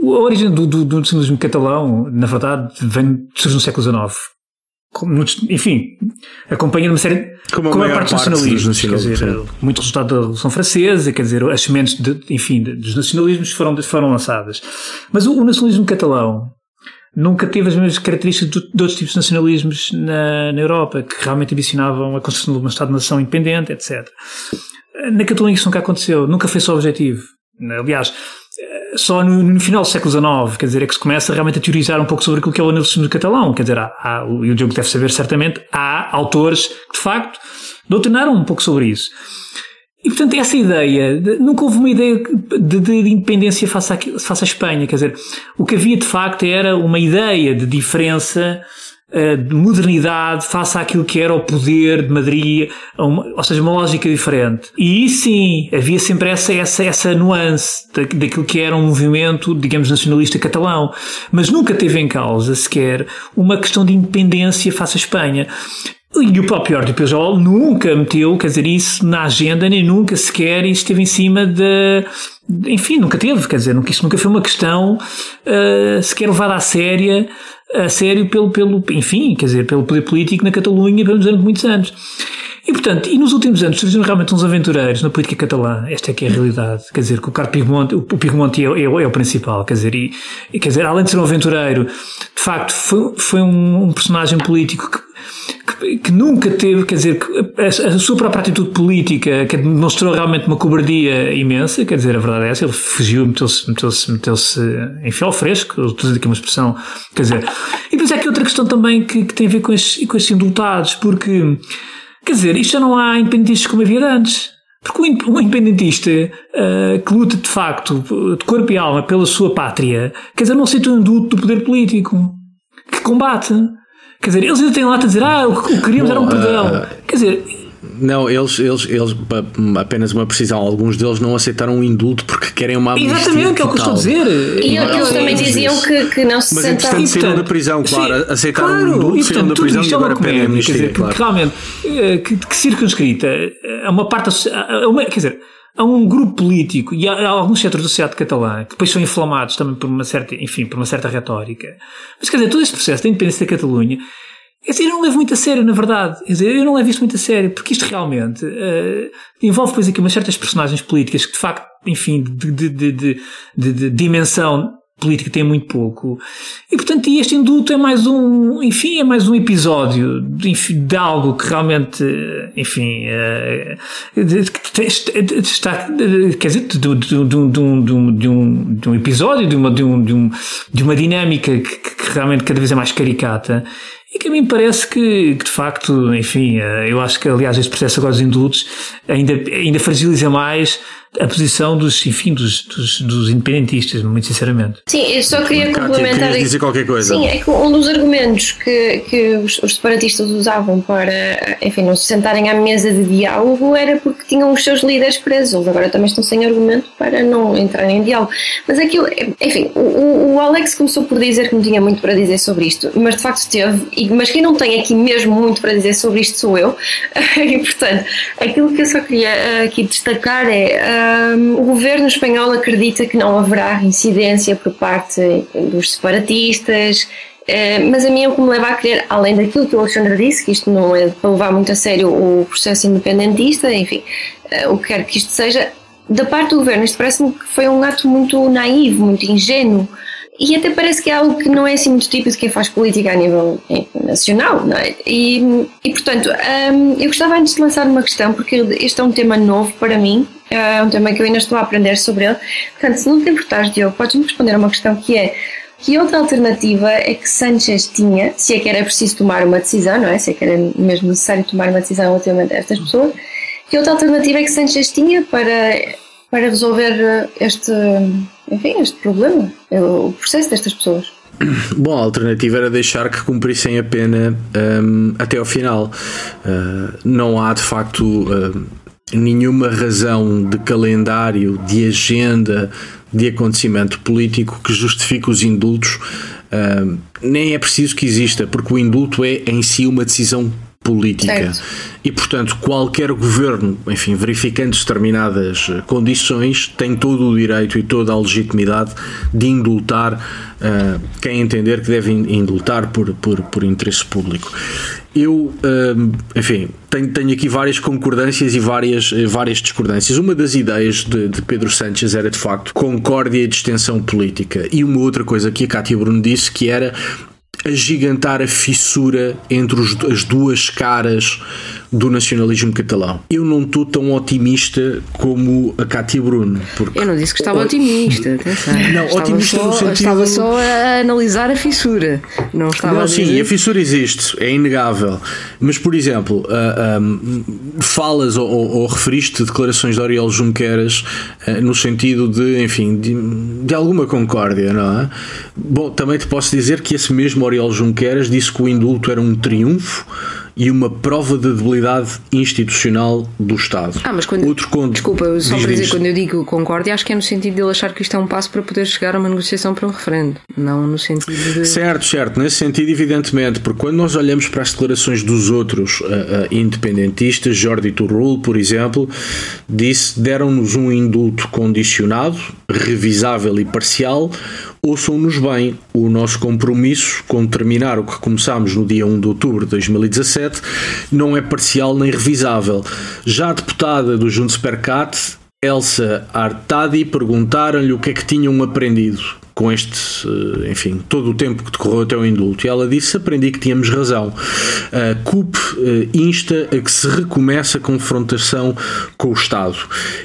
a origem do, do, do nacionalismo catalão, na verdade, vem, surge no século XIX. Como, enfim, acompanha uma série como a, como a parte dos nacionalismos, quer dizer, muito resultado da Revolução Francesa, quer dizer, as sementes, de, enfim, dos nacionalismos foram, foram lançadas. Mas o, o nacionalismo catalão, nunca teve as mesmas características de, outros tipos de nacionalismos na, na Europa, que realmente ambicionavam a construção de um Estado-nação independente, etc. Na Catalunha isso nunca aconteceu, nunca foi só objetivo. Aliás, só no, no, final do século XIX, quer dizer, é que se começa realmente a teorizar um pouco sobre aquilo que é o nacionalismo catalão. Quer dizer, há, há, e o Diogo deve saber certamente, há autores que de facto doutrinaram um pouco sobre isso. E portanto, essa ideia, de, nunca houve uma ideia de, de, de independência face, a, face à Espanha. Quer dizer, o que havia de facto era uma ideia de diferença, uh, de modernidade face àquilo que era o poder de Madrid, ou seja, uma lógica diferente. E sim, havia sempre essa, essa, essa nuance daquilo que era um movimento, digamos, nacionalista catalão. Mas nunca teve em causa sequer uma questão de independência face à Espanha. E o próprio Jordi Pujol nunca meteu, quer dizer, isso na agenda, nem nunca sequer esteve em cima de. Enfim, nunca teve, quer dizer, isso nunca foi uma questão uh, sequer levada a séria, a sério pelo, pelo, enfim, quer dizer, pelo poder político na Catalunha durante muitos anos. E, portanto, e nos últimos anos surgiram realmente uns aventureiros na política catalã, esta é que é a realidade, quer dizer, que o Carlos Pigmonte, o Pigmonte é, é, é, o principal, quer dizer, e, quer dizer, além de ser um aventureiro, de facto, foi, foi um, um personagem político que que, que, nunca teve, quer dizer, a, a, sua própria atitude política que demonstrou realmente uma cobardia imensa, quer dizer, a verdade é essa, ele fugiu, meteu-se, meteu-se, meteu-se em fio fresco, estou aqui uma expressão, quer dizer, e depois é aqui outra questão também que, que tem a ver com estes, com estes indultados, porque, quer dizer, isto já não há independentistas como havia antes. Porque um independentista uh, que luta de facto, de corpo e alma, pela sua pátria, quer dizer, não aceita o indulto do poder político, que combate. Quer dizer, eles ainda têm lá a dizer, ah, o que queríamos Bom, era um perdão. Uh, Quer dizer, não, eles, eles, eles, apenas uma precisão, alguns deles não aceitaram um indulto porque querem uma amnistia Exatamente, é o que eu estou a dizer. E eles também diziam que, que não se Mas entretanto saíram da prisão, claro, sim, aceitaram claro, um indulto, saíram da prisão e agora pedem amnistia. Quer dizer, claro. que, realmente, eh, que, que circunscrita, a uma parte, a uma, quer dizer, há um grupo político e há alguns setores da sociedade catalã que depois são inflamados também por uma certa, enfim, por uma certa retórica. Mas quer dizer, todo este processo da independência da Catalunha Quer dizer, eu não levo muito a sério, na verdade. Quer dizer, eu não levo isto muito a sério, porque isto realmente uh, envolve, pois, aqui umas certas personagens políticas que, de facto, enfim, de, de, de, de dimensão política tem muito pouco. E, portanto, este indulto é mais um, enfim, é mais um episódio de, de algo que realmente, enfim, uh, está, quer dizer, de, de, de, de, um, de, um, de um episódio, de uma, de, um, de, um, de uma dinâmica que, que realmente cada vez é mais caricata e que a mim parece que, que, de facto, enfim, eh, eu acho que, aliás, este processo agora dos indultos ainda, ainda fragiliza mais a posição dos, enfim, dos, dos, dos, independentistas, muito sinceramente. Sim, eu só queria complementar. dizer qualquer coisa. Sim, é que um dos argumentos que, que os, os, separatistas usavam para, enfim, não se sentarem à mesa de diálogo era porque tinham os seus líderes presos. Agora também estão sem argumento para não entrarem em diálogo. Mas aquilo, enfim, o, o Alex começou por dizer que não tinha muito para dizer sobre isto, mas de facto teve. E, mas quem não tem aqui mesmo muito para dizer sobre isto sou eu. e portanto, aquilo que eu só queria eh, aqui destacar é um, o governo espanhol acredita que não haverá incidência por parte dos separatistas, Uh, mas a mim é o que me leva a querer, além daquilo que o Alexandre disse, que isto não é para levar muito a sério o processo independentista, enfim, uh, o que quer que isto seja, da parte do governo, isto parece-me que foi um ato muito naivo, muito ingênuo. E até parece que é algo que não é assim muito típico de quem faz política a nível nacional, não é? E, e portanto, um, eu gostava antes de lançar uma questão, porque este é um tema novo para mim, é um tema que eu ainda estou a aprender sobre ele. Portanto, se não te importares, Diogo, podes-me responder a uma questão que é que outra alternativa é que Sanchez tinha, se é que era preciso tomar uma decisão, não é? Se é que era mesmo necessário tomar uma decisão relativamente a estas pessoas, que outra alternativa é que Sanchez tinha para, para resolver este enfim, este problema, o processo destas pessoas. Bom, a alternativa era deixar que cumprissem a pena um, até ao final. Uh, não há de facto uh, nenhuma razão de calendário, de agenda, de acontecimento político que justifique os indultos. Uh, nem é preciso que exista, porque o indulto é em si uma decisão política. Certo. E, portanto, qualquer governo, enfim, verificando determinadas eh, condições, tem todo o direito e toda a legitimidade de indultar uh, quem entender que deve indultar por, por, por interesse público. Eu, uh, enfim, tenho, tenho aqui várias concordâncias e várias, várias discordâncias. Uma das ideias de, de Pedro Sánchez era, de facto, concórdia e distensão política. E uma outra coisa que a Cátia Bruno disse que era agigantar a fissura entre os, as duas caras do nacionalismo catalão. Eu não estou tão otimista como a Cátia Bruno. Porque... Eu não disse que estava o... otimista, atenção. Não, estava otimista só, no sentido... Estava só a analisar a fissura. Não estava não, a dizer... sim, a fissura existe, é inegável. Mas, por exemplo, uh, ah, um, ah, falas ou, ou, ou, referiste declarações de Oriol Junqueras uh, no sentido de, enfim, de, de, alguma concórdia, não é? Bom, também te posso dizer que esse mesmo Oriol Junqueras disse que o indulto era um triunfo e uma prova de debilidade institucional do Estado. Ah, mas quando. Outro conto, Desculpa, só para dizer, quando eu digo concórdia, acho que é no sentido de ele achar que isto é um passo para poder chegar a uma negociação para um referendo, não no sentido de. Certo, certo, nesse sentido, evidentemente, porque quando nós olhamos para as declarações dos outros uh, uh, independentistas, Jordi Turul, por exemplo, disse: deram-nos um indulto condicionado, revisável e parcial ouçam-nos bem. O nosso compromisso com terminar o que começámos no dia 1 de outubro de 2017 não é parcial nem revisável. Já a deputada do Juntos Percat, Elsa Artadi, perguntaram-lhe o que é que tinham aprendido com este, eh, enfim, todo o tempo que decorreu até o indulto. E ela disse: Aprendi que tínhamos razão. A CUP eh, insta a que se recomece a confrontação com o Estado.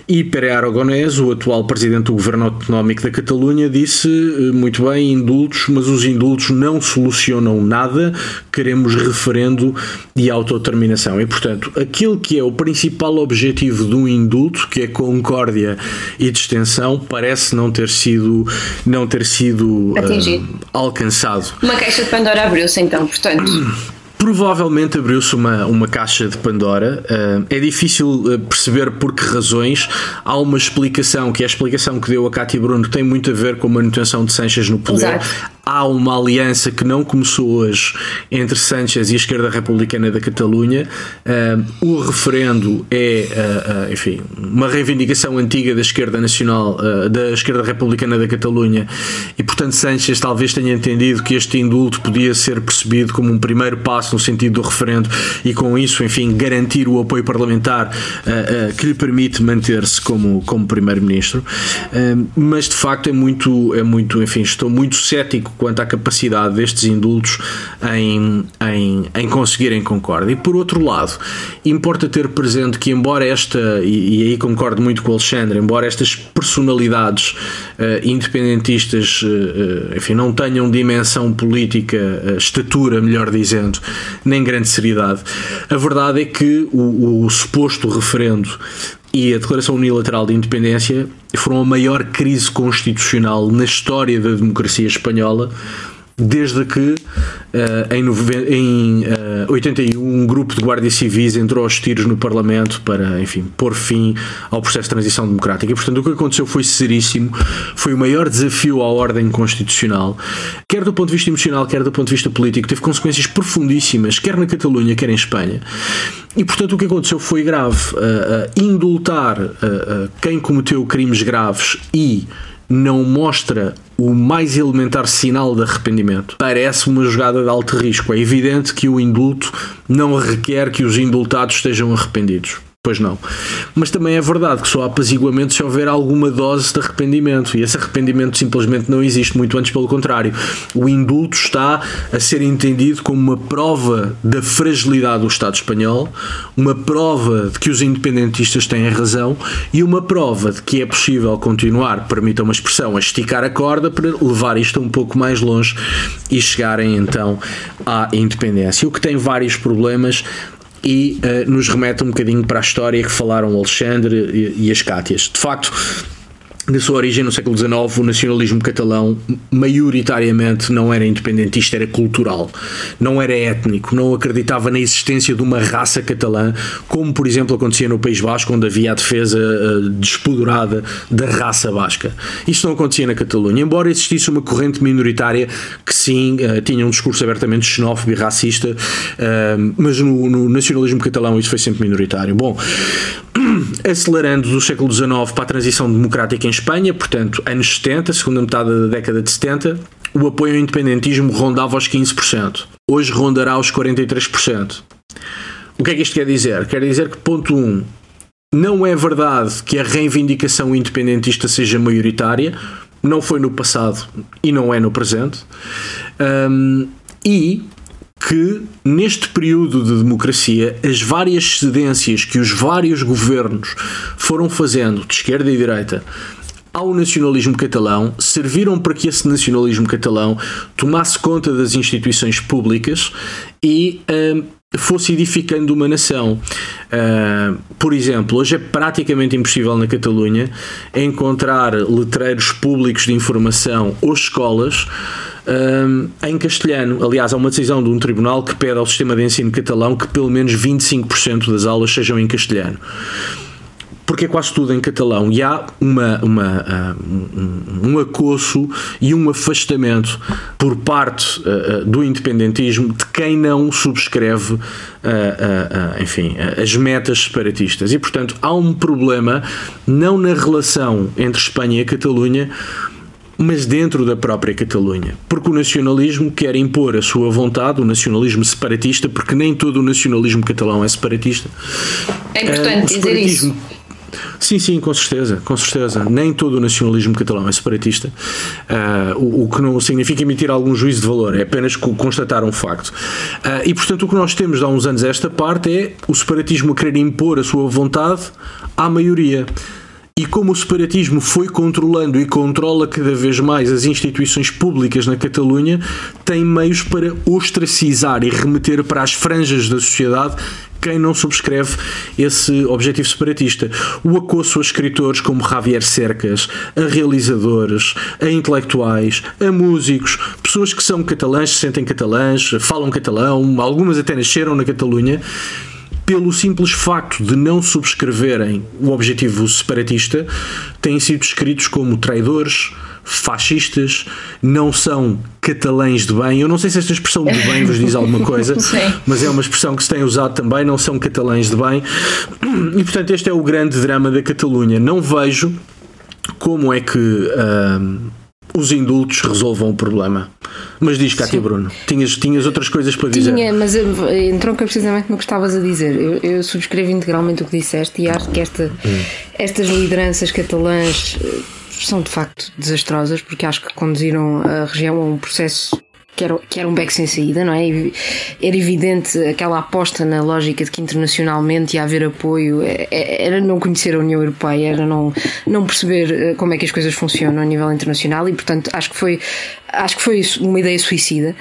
E Pere Aragonés, o atual presidente do governo autonómico da Catalunha, disse: eh, Muito bem, indultos, mas os indultos não solucionam nada, queremos referendo e autodeterminação. E, portanto, aquilo que é o principal objetivo de um indulto, que é concórdia e distensão, parece não ter sido. Não ter sido uh, alcançado. Uma caixa de Pandora abriu-se então, portanto. Provavelmente abriu-se uma, uma caixa de Pandora. Uh, é difícil eh, perceber por que razões. Há uma explicação, que é a explicação que deu a Cátia Bruno, tem muito a ver com a manutenção de Sanches no poder. Exato há uma aliança que não começou hoje entre Sánchez e a esquerda republicana da Catalunha. Uh, o referendo é, uh, uh, enfim, uma reivindicação antiga da esquerda nacional, da esquerda republicana da Catalunha, e portanto Sánchez talvez tenha entendido que este indulto podia ser percebido como um primeiro passo no sentido do referendo e com isso, enfim, garantir o apoio parlamentar que lhe permite manter-se como, como primeiro-ministro. mas de facto é muito, é muito, enfim, estou muito cético quanto à capacidade destes indultos em, em, em conseguirem concórdia. E por outro lado, importa ter presente que, embora esta, e, e aí concordo muito com o Alexandre, embora estas personalidades uh, independentistas, uh, enfim, não tenham dimensão política, uh, estatura, melhor dizendo, nem grande seriedade, a verdade é que o, o suposto referendo e a Declaração Unilateral de Independência foram a maior crise constitucional na história da democracia espanhola desde que uh, em, em uh, 81 um grupo de guardas civis entrou aos tiros no Parlamento para, enfim, pôr fim ao processo de transição democrática. E, portanto, o que aconteceu foi seríssimo, foi o maior desafio à ordem constitucional, quer do ponto de vista emocional, quer do ponto de vista político, teve consequências profundíssimas, quer na Catalunha, quer em Espanha. E, portanto, o que aconteceu foi grave. Uh, indultar quem cometeu crimes graves e não mostra o mais elementar sinal de arrependimento. Parece uma jogada de alto risco. É evidente que o indulto não requer que os indultados estejam arrependidos. Pois não. Mas também é verdade que só há apaziguamento se houver alguma dose de arrependimento. E esse arrependimento simplesmente não existe, muito antes pelo contrário. O indulto está a ser entendido como uma prova da fragilidade do Estado espanhol, uma prova de que os independentistas têm razão e uma prova de que é possível continuar, permita uma expressão, a esticar a corda para levar isto um pouco mais longe e chegarem então à independência. O que tem vários problemas e uh, nos remete um bocadinho para a história que falaram o Alexandre e, e as Cátias. De facto, na sua origem no século XIX, o nacionalismo catalão maioritariamente não era independentista, era cultural, não era étnico, não acreditava na existência de uma raça catalã, como por exemplo acontecia no País Basco, onde havia a defesa uh, da raça basca. Isto não acontecia na Catalunha, embora existisse uma corrente minoritária que sim uh, tinha um discurso abertamente xenófobo e racista, uh, mas no, no nacionalismo catalão isso foi sempre minoritário. Bom, acelerando do século XIX para a transição democrática em Espanha, portanto, anos 70, segunda metade da década de 70, o apoio ao independentismo rondava aos 15%. Hoje rondará aos 43%. O que é que isto quer dizer? Quer dizer que, ponto 1, um, não é verdade que a reivindicação independentista seja maioritária, não foi no passado e não é no presente. Um, e que neste período de democracia as várias cedências que os vários governos foram fazendo de esquerda e direita ao nacionalismo catalão serviram para que esse nacionalismo catalão tomasse conta das instituições públicas e uh, fosse edificando uma nação. Uh, por exemplo, hoje é praticamente impossível na Catalunha encontrar letreiros públicos de informação ou escolas um, em castelhano. Aliás, há uma decisão de um tribunal que pede ao sistema de ensino catalão que pelo menos 25% das aulas sejam em castelhano porque é quase tudo em catalão e há uma, uma, um, um acosso e um afastamento por parte uh, do independentismo de quem não subscreve uh, uh, enfim, as metas separatistas e portanto há um problema não na relação entre Espanha e Catalunha mas dentro da própria Catalunha. Porque o nacionalismo quer impor a sua vontade, o nacionalismo separatista, porque nem todo o nacionalismo catalão é separatista. É importante dizer isso. Sim, sim, com certeza, com certeza. Nem todo o nacionalismo catalão é separatista, uh, o, o, que não significa emitir algum juízo de valor, é apenas constatar um facto. Uh, e portanto, o que nós temos há uns anos esta parte é o separatismo a querer impor a sua vontade à maioria. E como o separatismo foi controlando e controla cada vez mais as instituições públicas na Catalunha, tem meios para ostracizar e remeter para as franjas da sociedade quem não subscreve esse objetivo separatista. O acosso a escritores como Javier Cercas, a realizadores, a intelectuais, a músicos, pessoas que são catalãs, se sentem catalãs, falam catalão, algumas até nasceram na Catalunha pelo simples facto de não subscreverem o objetivo separatista, têm sido escritos como traidores, fascistas, não são catalães de bem. Eu não sei se esta expressão de bem vos diz alguma coisa, mas é uma expressão que se tem usado também, não são catalães de bem. E portanto, este é o grande drama da Catalunha. Não vejo como é que. Uh, os indultos resolvam o problema. Mas diz, Cátia Bruno, tinhas, tinhas outras coisas para dizer? Tinha, mas eh, entronca precisamente no que estavas a dizer. Eu, eu, subscrevo integralmente o que disseste e acho que esta, hum. estas lideranças catalãs eh, são de facto desastrosas porque acho que conduziram a região a um processo que era, que era um beco sem saída, não é? Era evidente aquela aposta na lógica de que internacionalmente ia haver apoio, é, é, era não conhecer a União Europeia, era não, não perceber eh, como é que as coisas funcionam a nível internacional e, portanto, acho que foi, acho que foi uma ideia suicida.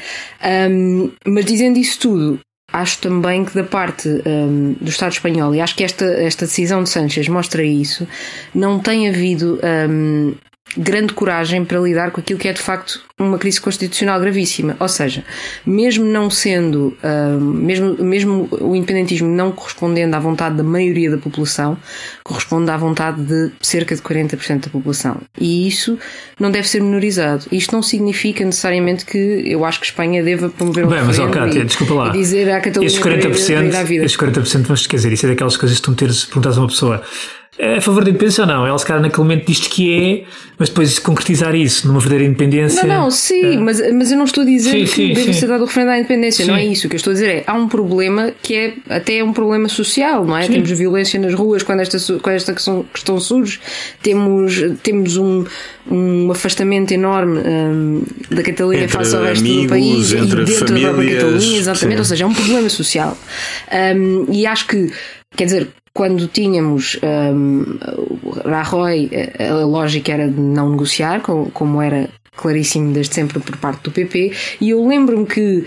Um, mas dizendo isso tudo, acho também que da parte um, do Estado espanhol, e acho que esta, esta decisão de Sanchez mostra isso, não tem havido um, grande coragem para lidar com aquilo que é de facto uma crise constitucional gravíssima. Ou seja, mesmo não sendo, uh, mesmo, mesmo o independentismo não correspondendo à vontade da maioria da população, corresponde à vontade de cerca de 40% da população. E isso não deve ser menorizado. Isto não significa necessariamente que eu acho que Espanha deva promover um Bem, mas Cátia, e, desculpa lá. Dizer à Catalunha estes 40%, para ir, para ir à vida. Estes 40%, mas quer dizer, isso é daquelas coisas que tu meteres, perguntas a uma pessoa é a favor da independência ou não? Ela se calhar naquele momento diz que é, mas depois concretizar isso numa verdadeira independência. Não, não, sim, é. mas, mas eu não estou a dizer sim, que sim, deve sim. ser dado o referendo à independência, sim. não é isso. O que eu estou a dizer é há um problema que é até um problema social, não é? Temos violência nas ruas quando esta, quando esta questão, questão surge, temos, temos um, um afastamento enorme um, da Catalunha entre face ao resto amigos, do país e dentro famílias, da Catalunha, exatamente, ou seja, é um problema social. Um, e acho que, quer dizer, quando tínhamos um, Rajoy, a lógica era de não negociar, como era claríssimo desde sempre por parte do PP, e eu lembro-me que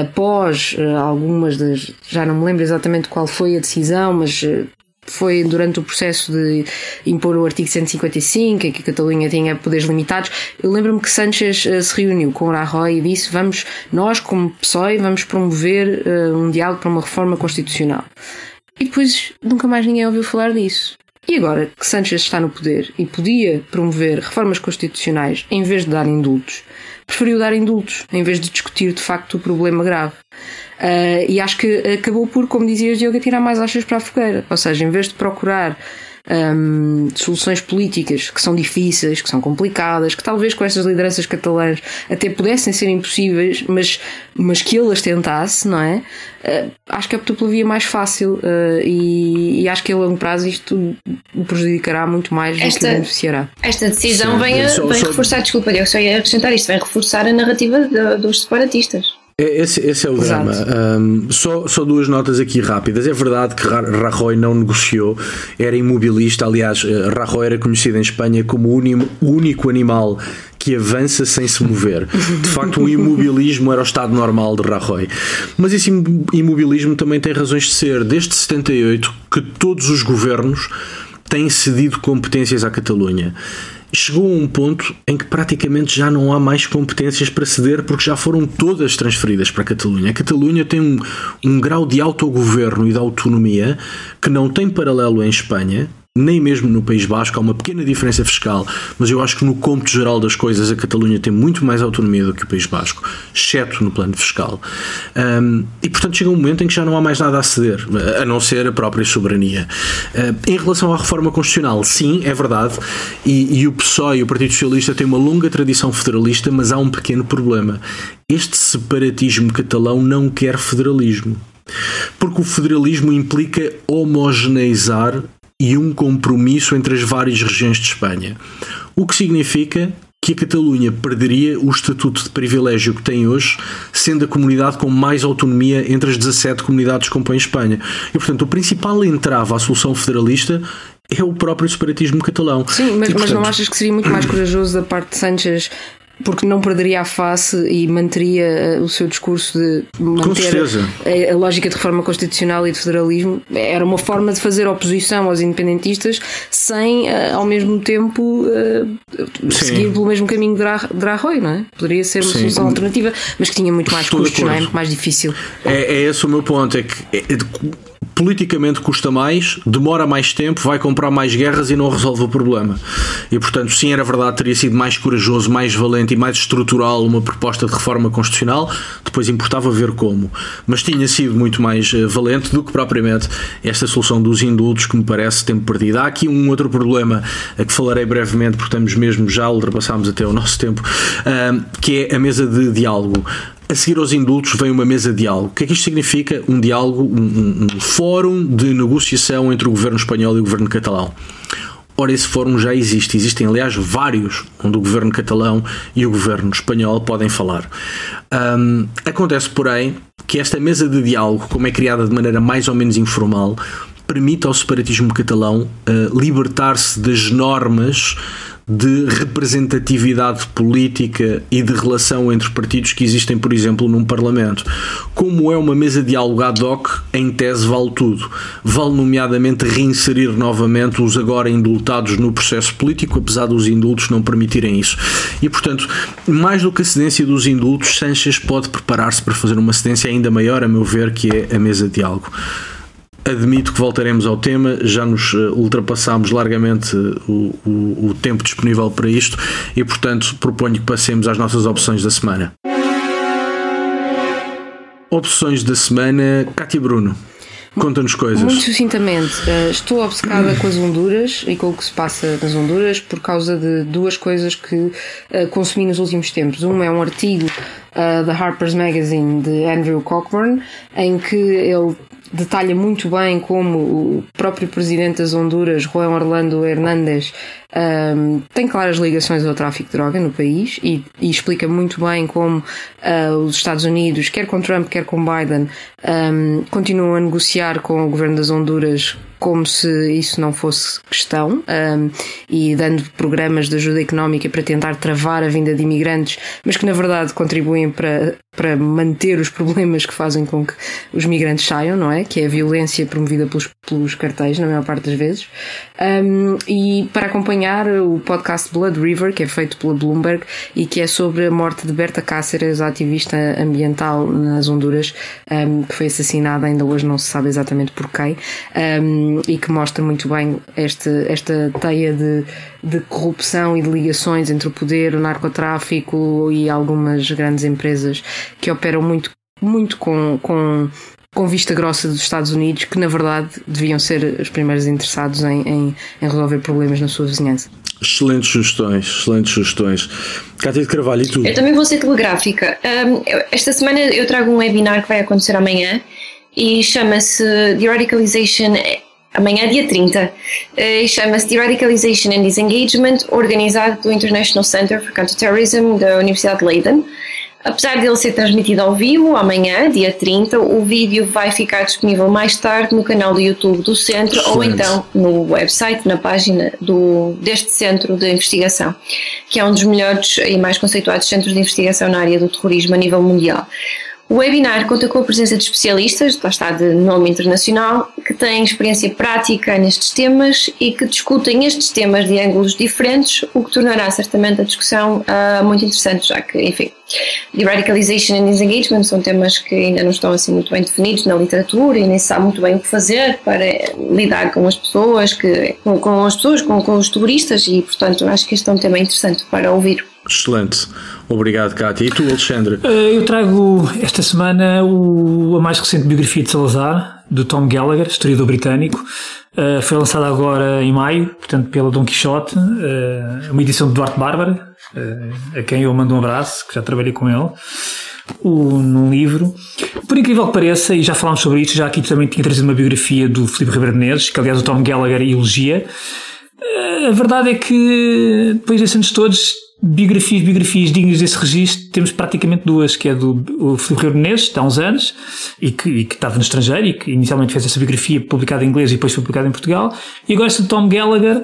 após uh, algumas das. já não me lembro exatamente qual foi a decisão, mas uh, foi durante o processo de impor o artigo 155, em que a Catalunha tinha poderes limitados. Eu lembro-me que Sanchez se reuniu com Rajoy e disse: Vamos, nós, como PSOE, vamos promover um diálogo para uma reforma constitucional. E depois nunca mais ninguém ouviu falar disso. E agora que Sanchez está no poder e podia promover reformas constitucionais em vez de dar indultos, preferiu dar indultos em vez de discutir de facto o problema grave. Uh, e acho que acabou por, como dizia Diogo, tirar mais achas para a fogueira. Ou seja, em vez de procurar um, soluções políticas que são difíceis, que são complicadas, que talvez com estas lideranças catalãs até pudessem ser impossíveis, mas, mas que ele as tentasse, não é? Uh, acho que optou pela via mais fácil uh, e, e, acho que a longo prazo isto o prejudicará muito mais esta, do que o beneficiará. Esta decisão Sim, vem, a, só, vem só... reforçar, desculpa, eu só ia acrescentar isto, vem reforçar a narrativa de, dos separatistas. É, esse, esse é o Exato. drama. Um, só, só duas notas aqui rápidas. É verdade que Rajoy não negociou, era imobilista. Aliás, eh, Rajoy era conhecido em Espanha como o único animal que avança sem se mover. De facto, o imobilismo era o estado normal de Rajoy. Mas esse imobilismo também tem razões de ser. Desde 78 que todos os governos têm cedido competências à Catalunha chegou a um ponto em que praticamente já não há mais competências para ceder porque já foram todas transferidas para a Catalunha. A Catalunha tem um, um grau de autogoverno e de autonomia que não tem paralelo em Espanha nem mesmo no País Basco, há uma pequena diferença fiscal, mas eu acho que no cômputo geral das coisas a Catalunha tem muito mais autonomia do que o País Basco, exceto no plano fiscal. Um, e portanto chega um momento em que já não há mais nada a ceder, a não ser a própria soberania. Uh, em relação à reforma constitucional, sim, é verdade, e, e o PSOE e o Partido Socialista têm uma longa tradição federalista, mas há um pequeno problema. Este separatismo catalão não quer federalismo. Porque o federalismo implica homogeneizar e um compromisso entre as várias regiões de Espanha. O que significa que a Catalunha perderia o estatuto de privilégio que tem hoje, sendo a comunidade com mais autonomia entre as 17 comunidades que compõem Espanha. E, portanto, o principal entrave à solução federalista é o próprio separatismo catalão. Sim, mas, e, portanto... mas não achas que seria muito mais corajoso da parte de Sánchez porque não perderia a face e manteria eh, o seu discurso de manter a, a, lógica de reforma constitucional e de federalismo. Era uma forma de fazer oposição aos independentistas sem, eh, ao mesmo tempo, eh, seguir pelo mesmo caminho de Rajoy, não é? Poderia ser uma Sim. solução alternativa, mas que tinha muito mais custos, não é? Muito mais difícil. É, é esse o meu ponto, é que é, é politicamente custa mais, demora mais tempo, vai comprar mais guerras e não resolve o problema. E portanto, sim, era verdade, teria sido mais corajoso, mais valente e mais estrutural uma proposta de reforma constitucional, depois importava ver como. Mas tinha sido muito mais eh, valente do que propriamente esta solução dos indultos, que me parece tempo perdido. Há aqui um outro problema a que falarei brevemente, porque estamos mesmo, já ultrapassámos até o nosso tempo, que é a mesa de diálogo. A seguir aos indultos vem uma mesa de diálogo. O que é que isto significa? Um diálogo, um, um fórum de negociação entre o governo espanhol e o governo catalão. Ora, esse fórum já existe. Existem, aliás, vários onde o governo catalão e o governo espanhol podem falar. Um, acontece, porém, que esta mesa de diálogo, como é criada de maneira mais ou menos informal, permite ao separatismo catalão uh, libertar-se das normas de representatividade política e de relação entre partidos que existem, por exemplo, num Parlamento. Como é uma mesa de diálogo ad hoc, em tese vale tudo. Vale, nomeadamente, reinserir novamente os agora indultados no processo político, apesar dos indultos não permitirem isso. E, portanto, mais do que a cedência dos indultos, Sanchez pode preparar-se para fazer uma cedência ainda maior, a meu ver, que é a mesa de diálogo. Admito que voltaremos ao tema, já nos eh, ultrapassámos largamente eh, o, o, o, tempo disponível para isto e, portanto, proponho que passemos às nossas opções da semana. Opções da semana, Cátia Bruno. Conta-nos coisas. Muito sucintamente, uh, estou obcecada com as Honduras e com o que se passa nas Honduras por causa de duas coisas que consumi nos últimos tempos. Uma é um artigo da Harper's Magazine de Andrew Cockburn, em que ele detalha muito bem como o próprio presidente das Honduras, Juan Orlando Hernández, um, tem claras ligações ao tráfico de droga no país e, e explica muito bem como uh, os Estados Unidos, quer com Trump, quer com Biden, um, continuam a negociar com o governo das Honduras como se isso não fosse questão um, e dando programas de ajuda económica para tentar travar a vinda de imigrantes, mas que na verdade contribuem para, para manter os problemas que fazem com que os migrantes saiam, não é? Que é a violência promovida pelos, pelos cartéis, na maior parte das vezes. Um, e para acompanhar o podcast Blood River, que é feito pela Bloomberg e que é sobre a morte de Berta Cáceres, ativista ambiental nas Honduras, um, que foi assassinada, ainda hoje não se sabe exatamente por quem e que mostra muito bem este, esta teia de, de corrupção e de ligações entre o poder, o narcotráfico e algumas grandes empresas que operam muito, muito com, com com vista grossa dos Estados Unidos, que na verdade deviam ser os primeiros interessados em, em, em resolver problemas na sua vizinhança. Excelentes sugestões, excelentes sugestões. Cátia de Carvalho, e tu? Eu também vou ser telegráfica. Um, esta semana eu trago um webinar que vai acontecer amanhã e chama-se The Radicalization amanhã, dia 30, eh, e chama-se The Radicalization and Disengagement, organizado pelo International Center for Counterterrorism da Universidade de Leiden. Apesar dele ser transmitido ao vivo, amanhã, dia 30, o vídeo vai ficar disponível mais tarde no canal do YouTube do Centro Excelente. ou então no website, na página do, deste Centro de Investigação, que é um dos melhores e mais conceituados centros de investigação na área do terrorismo a nível mundial. O webinar conta com a presença de especialistas, lá está de nome internacional, que têm experiência prática nestes temas e que discutem estes temas de ângulos diferentes, o que tornará certamente a discussão uh, muito interessante, já que, enfim, de radicalization and disengagement são temas que ainda não estão assim muito bem definidos na literatura e nem se sabe muito bem o que fazer para lidar com as pessoas, que, com, com as pessoas, com, com os turistas e, portanto, acho que este é um tema interessante para ouvir. Excelente. Obrigado, Cátia. E tu, Alexandre? Eh, eu trago esta semana o, a mais recente biografia de Salazar, do Tom Gallagher, historiador britânico. Uh, foi lançada agora em maio, portanto, pela Don Quixote, uh, uma edição de Duarte Bárbara, uh, a quem eu mando um abraço, que já trabalhei com ele, o, num livro. Por incrível que pareça, e já falámos sobre isto, já aqui também tinha trazido uma biografia do Filipe Ribeiro Menezes, que aliás o Tom Gallagher elogia. A verdade é que, depois desses anos todos, biografias, biografias dignas desse registro, temos praticamente duas, que é do Filipe Rio Menezes, há uns anos, e que, e que estava no estrangeiro, e que inicialmente fez essa biografia publicada em inglês e depois publicada em Portugal, e agora esta de Tom Gallagher,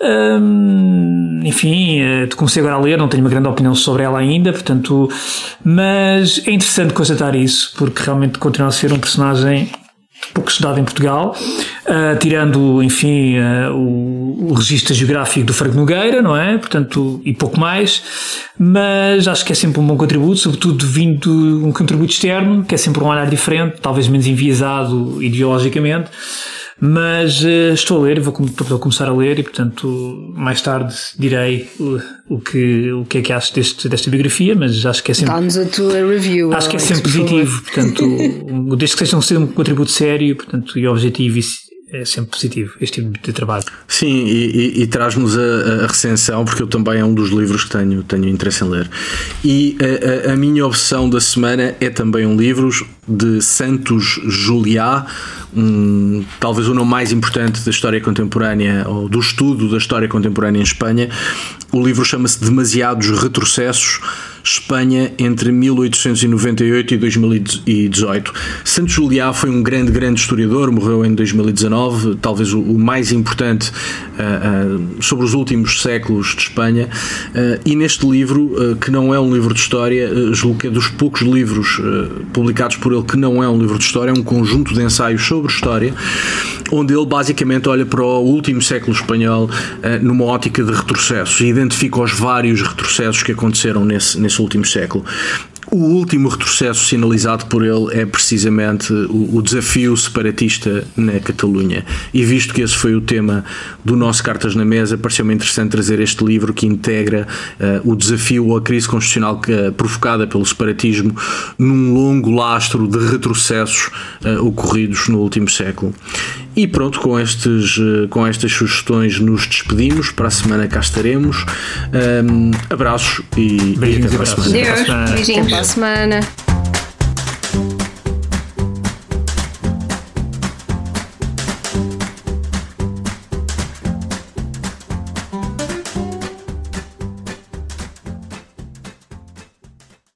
hum, enfim, uh, comecei agora a ler, não tenho uma grande opinião sobre ela ainda, portanto, mas é interessante constatar isso, porque realmente continua a ser um personagem pouco estudado em Portugal, uh, tirando, enfim, uh, o, o registro geográfico do Franco Nogueira, não é? Portanto, e pouco mais, mas acho que é sempre um bom contributo, sobretudo vindo um contributo externo, que é sempre um olhar diferente, talvez menos enviesado ideologicamente, mas uh, estou a ler, vou, vou, começar a ler e, portanto, mais tarde direi o, o, que, o que é que acho deste, desta biografia, mas acho que é sempre. Dá-nos a tua review. Acho que é sempre positivo, portanto, desde que seja um, um contributo sério portanto, e objetivo é sempre positivo este tipo de trabalho. Sim, e, e, e traz-nos a, a, recensão, porque eu também é um dos livros que tenho, tenho interesse em ler. E a, a, a minha opção da semana é também um livro de Santos Juliá, um, talvez o nome mais importante da história contemporânea, ou do estudo da história contemporânea em Espanha. O livro chama-se Demasiados Retrocessos Espanha entre 1898 e 2018. Santos Juliá foi um grande, grande historiador, morreu em 2019, talvez o, o mais importante sobre os últimos séculos de Espanha. Uh, e neste livro, que não é um livro de história, julgo que é dos poucos livros publicados por ele que não é um livro de história, é um conjunto de ensaios sobre história, onde ele basicamente olha para o último século espanhol numa ótica de retrocessos e identifica os vários retrocessos que aconteceram nesse nesse último século. O último retrocesso sinalizado por ele é precisamente o, o desafio separatista na Catalunha. E visto que esse foi o tema do nosso Cartas na Mesa, pareceu-me interessante trazer este livro que integra uh, o desafio ou a crise constitucional que, uh, provocada pelo separatismo num longo lastro de retrocessos uh, ocorridos no último século. E pronto, com, estes, com estas sugestões nos despedimos. Para a semana cá estaremos. Um, abraços e, Beijinhos e até para a semana. Deus, beijinhos. Até para a semana.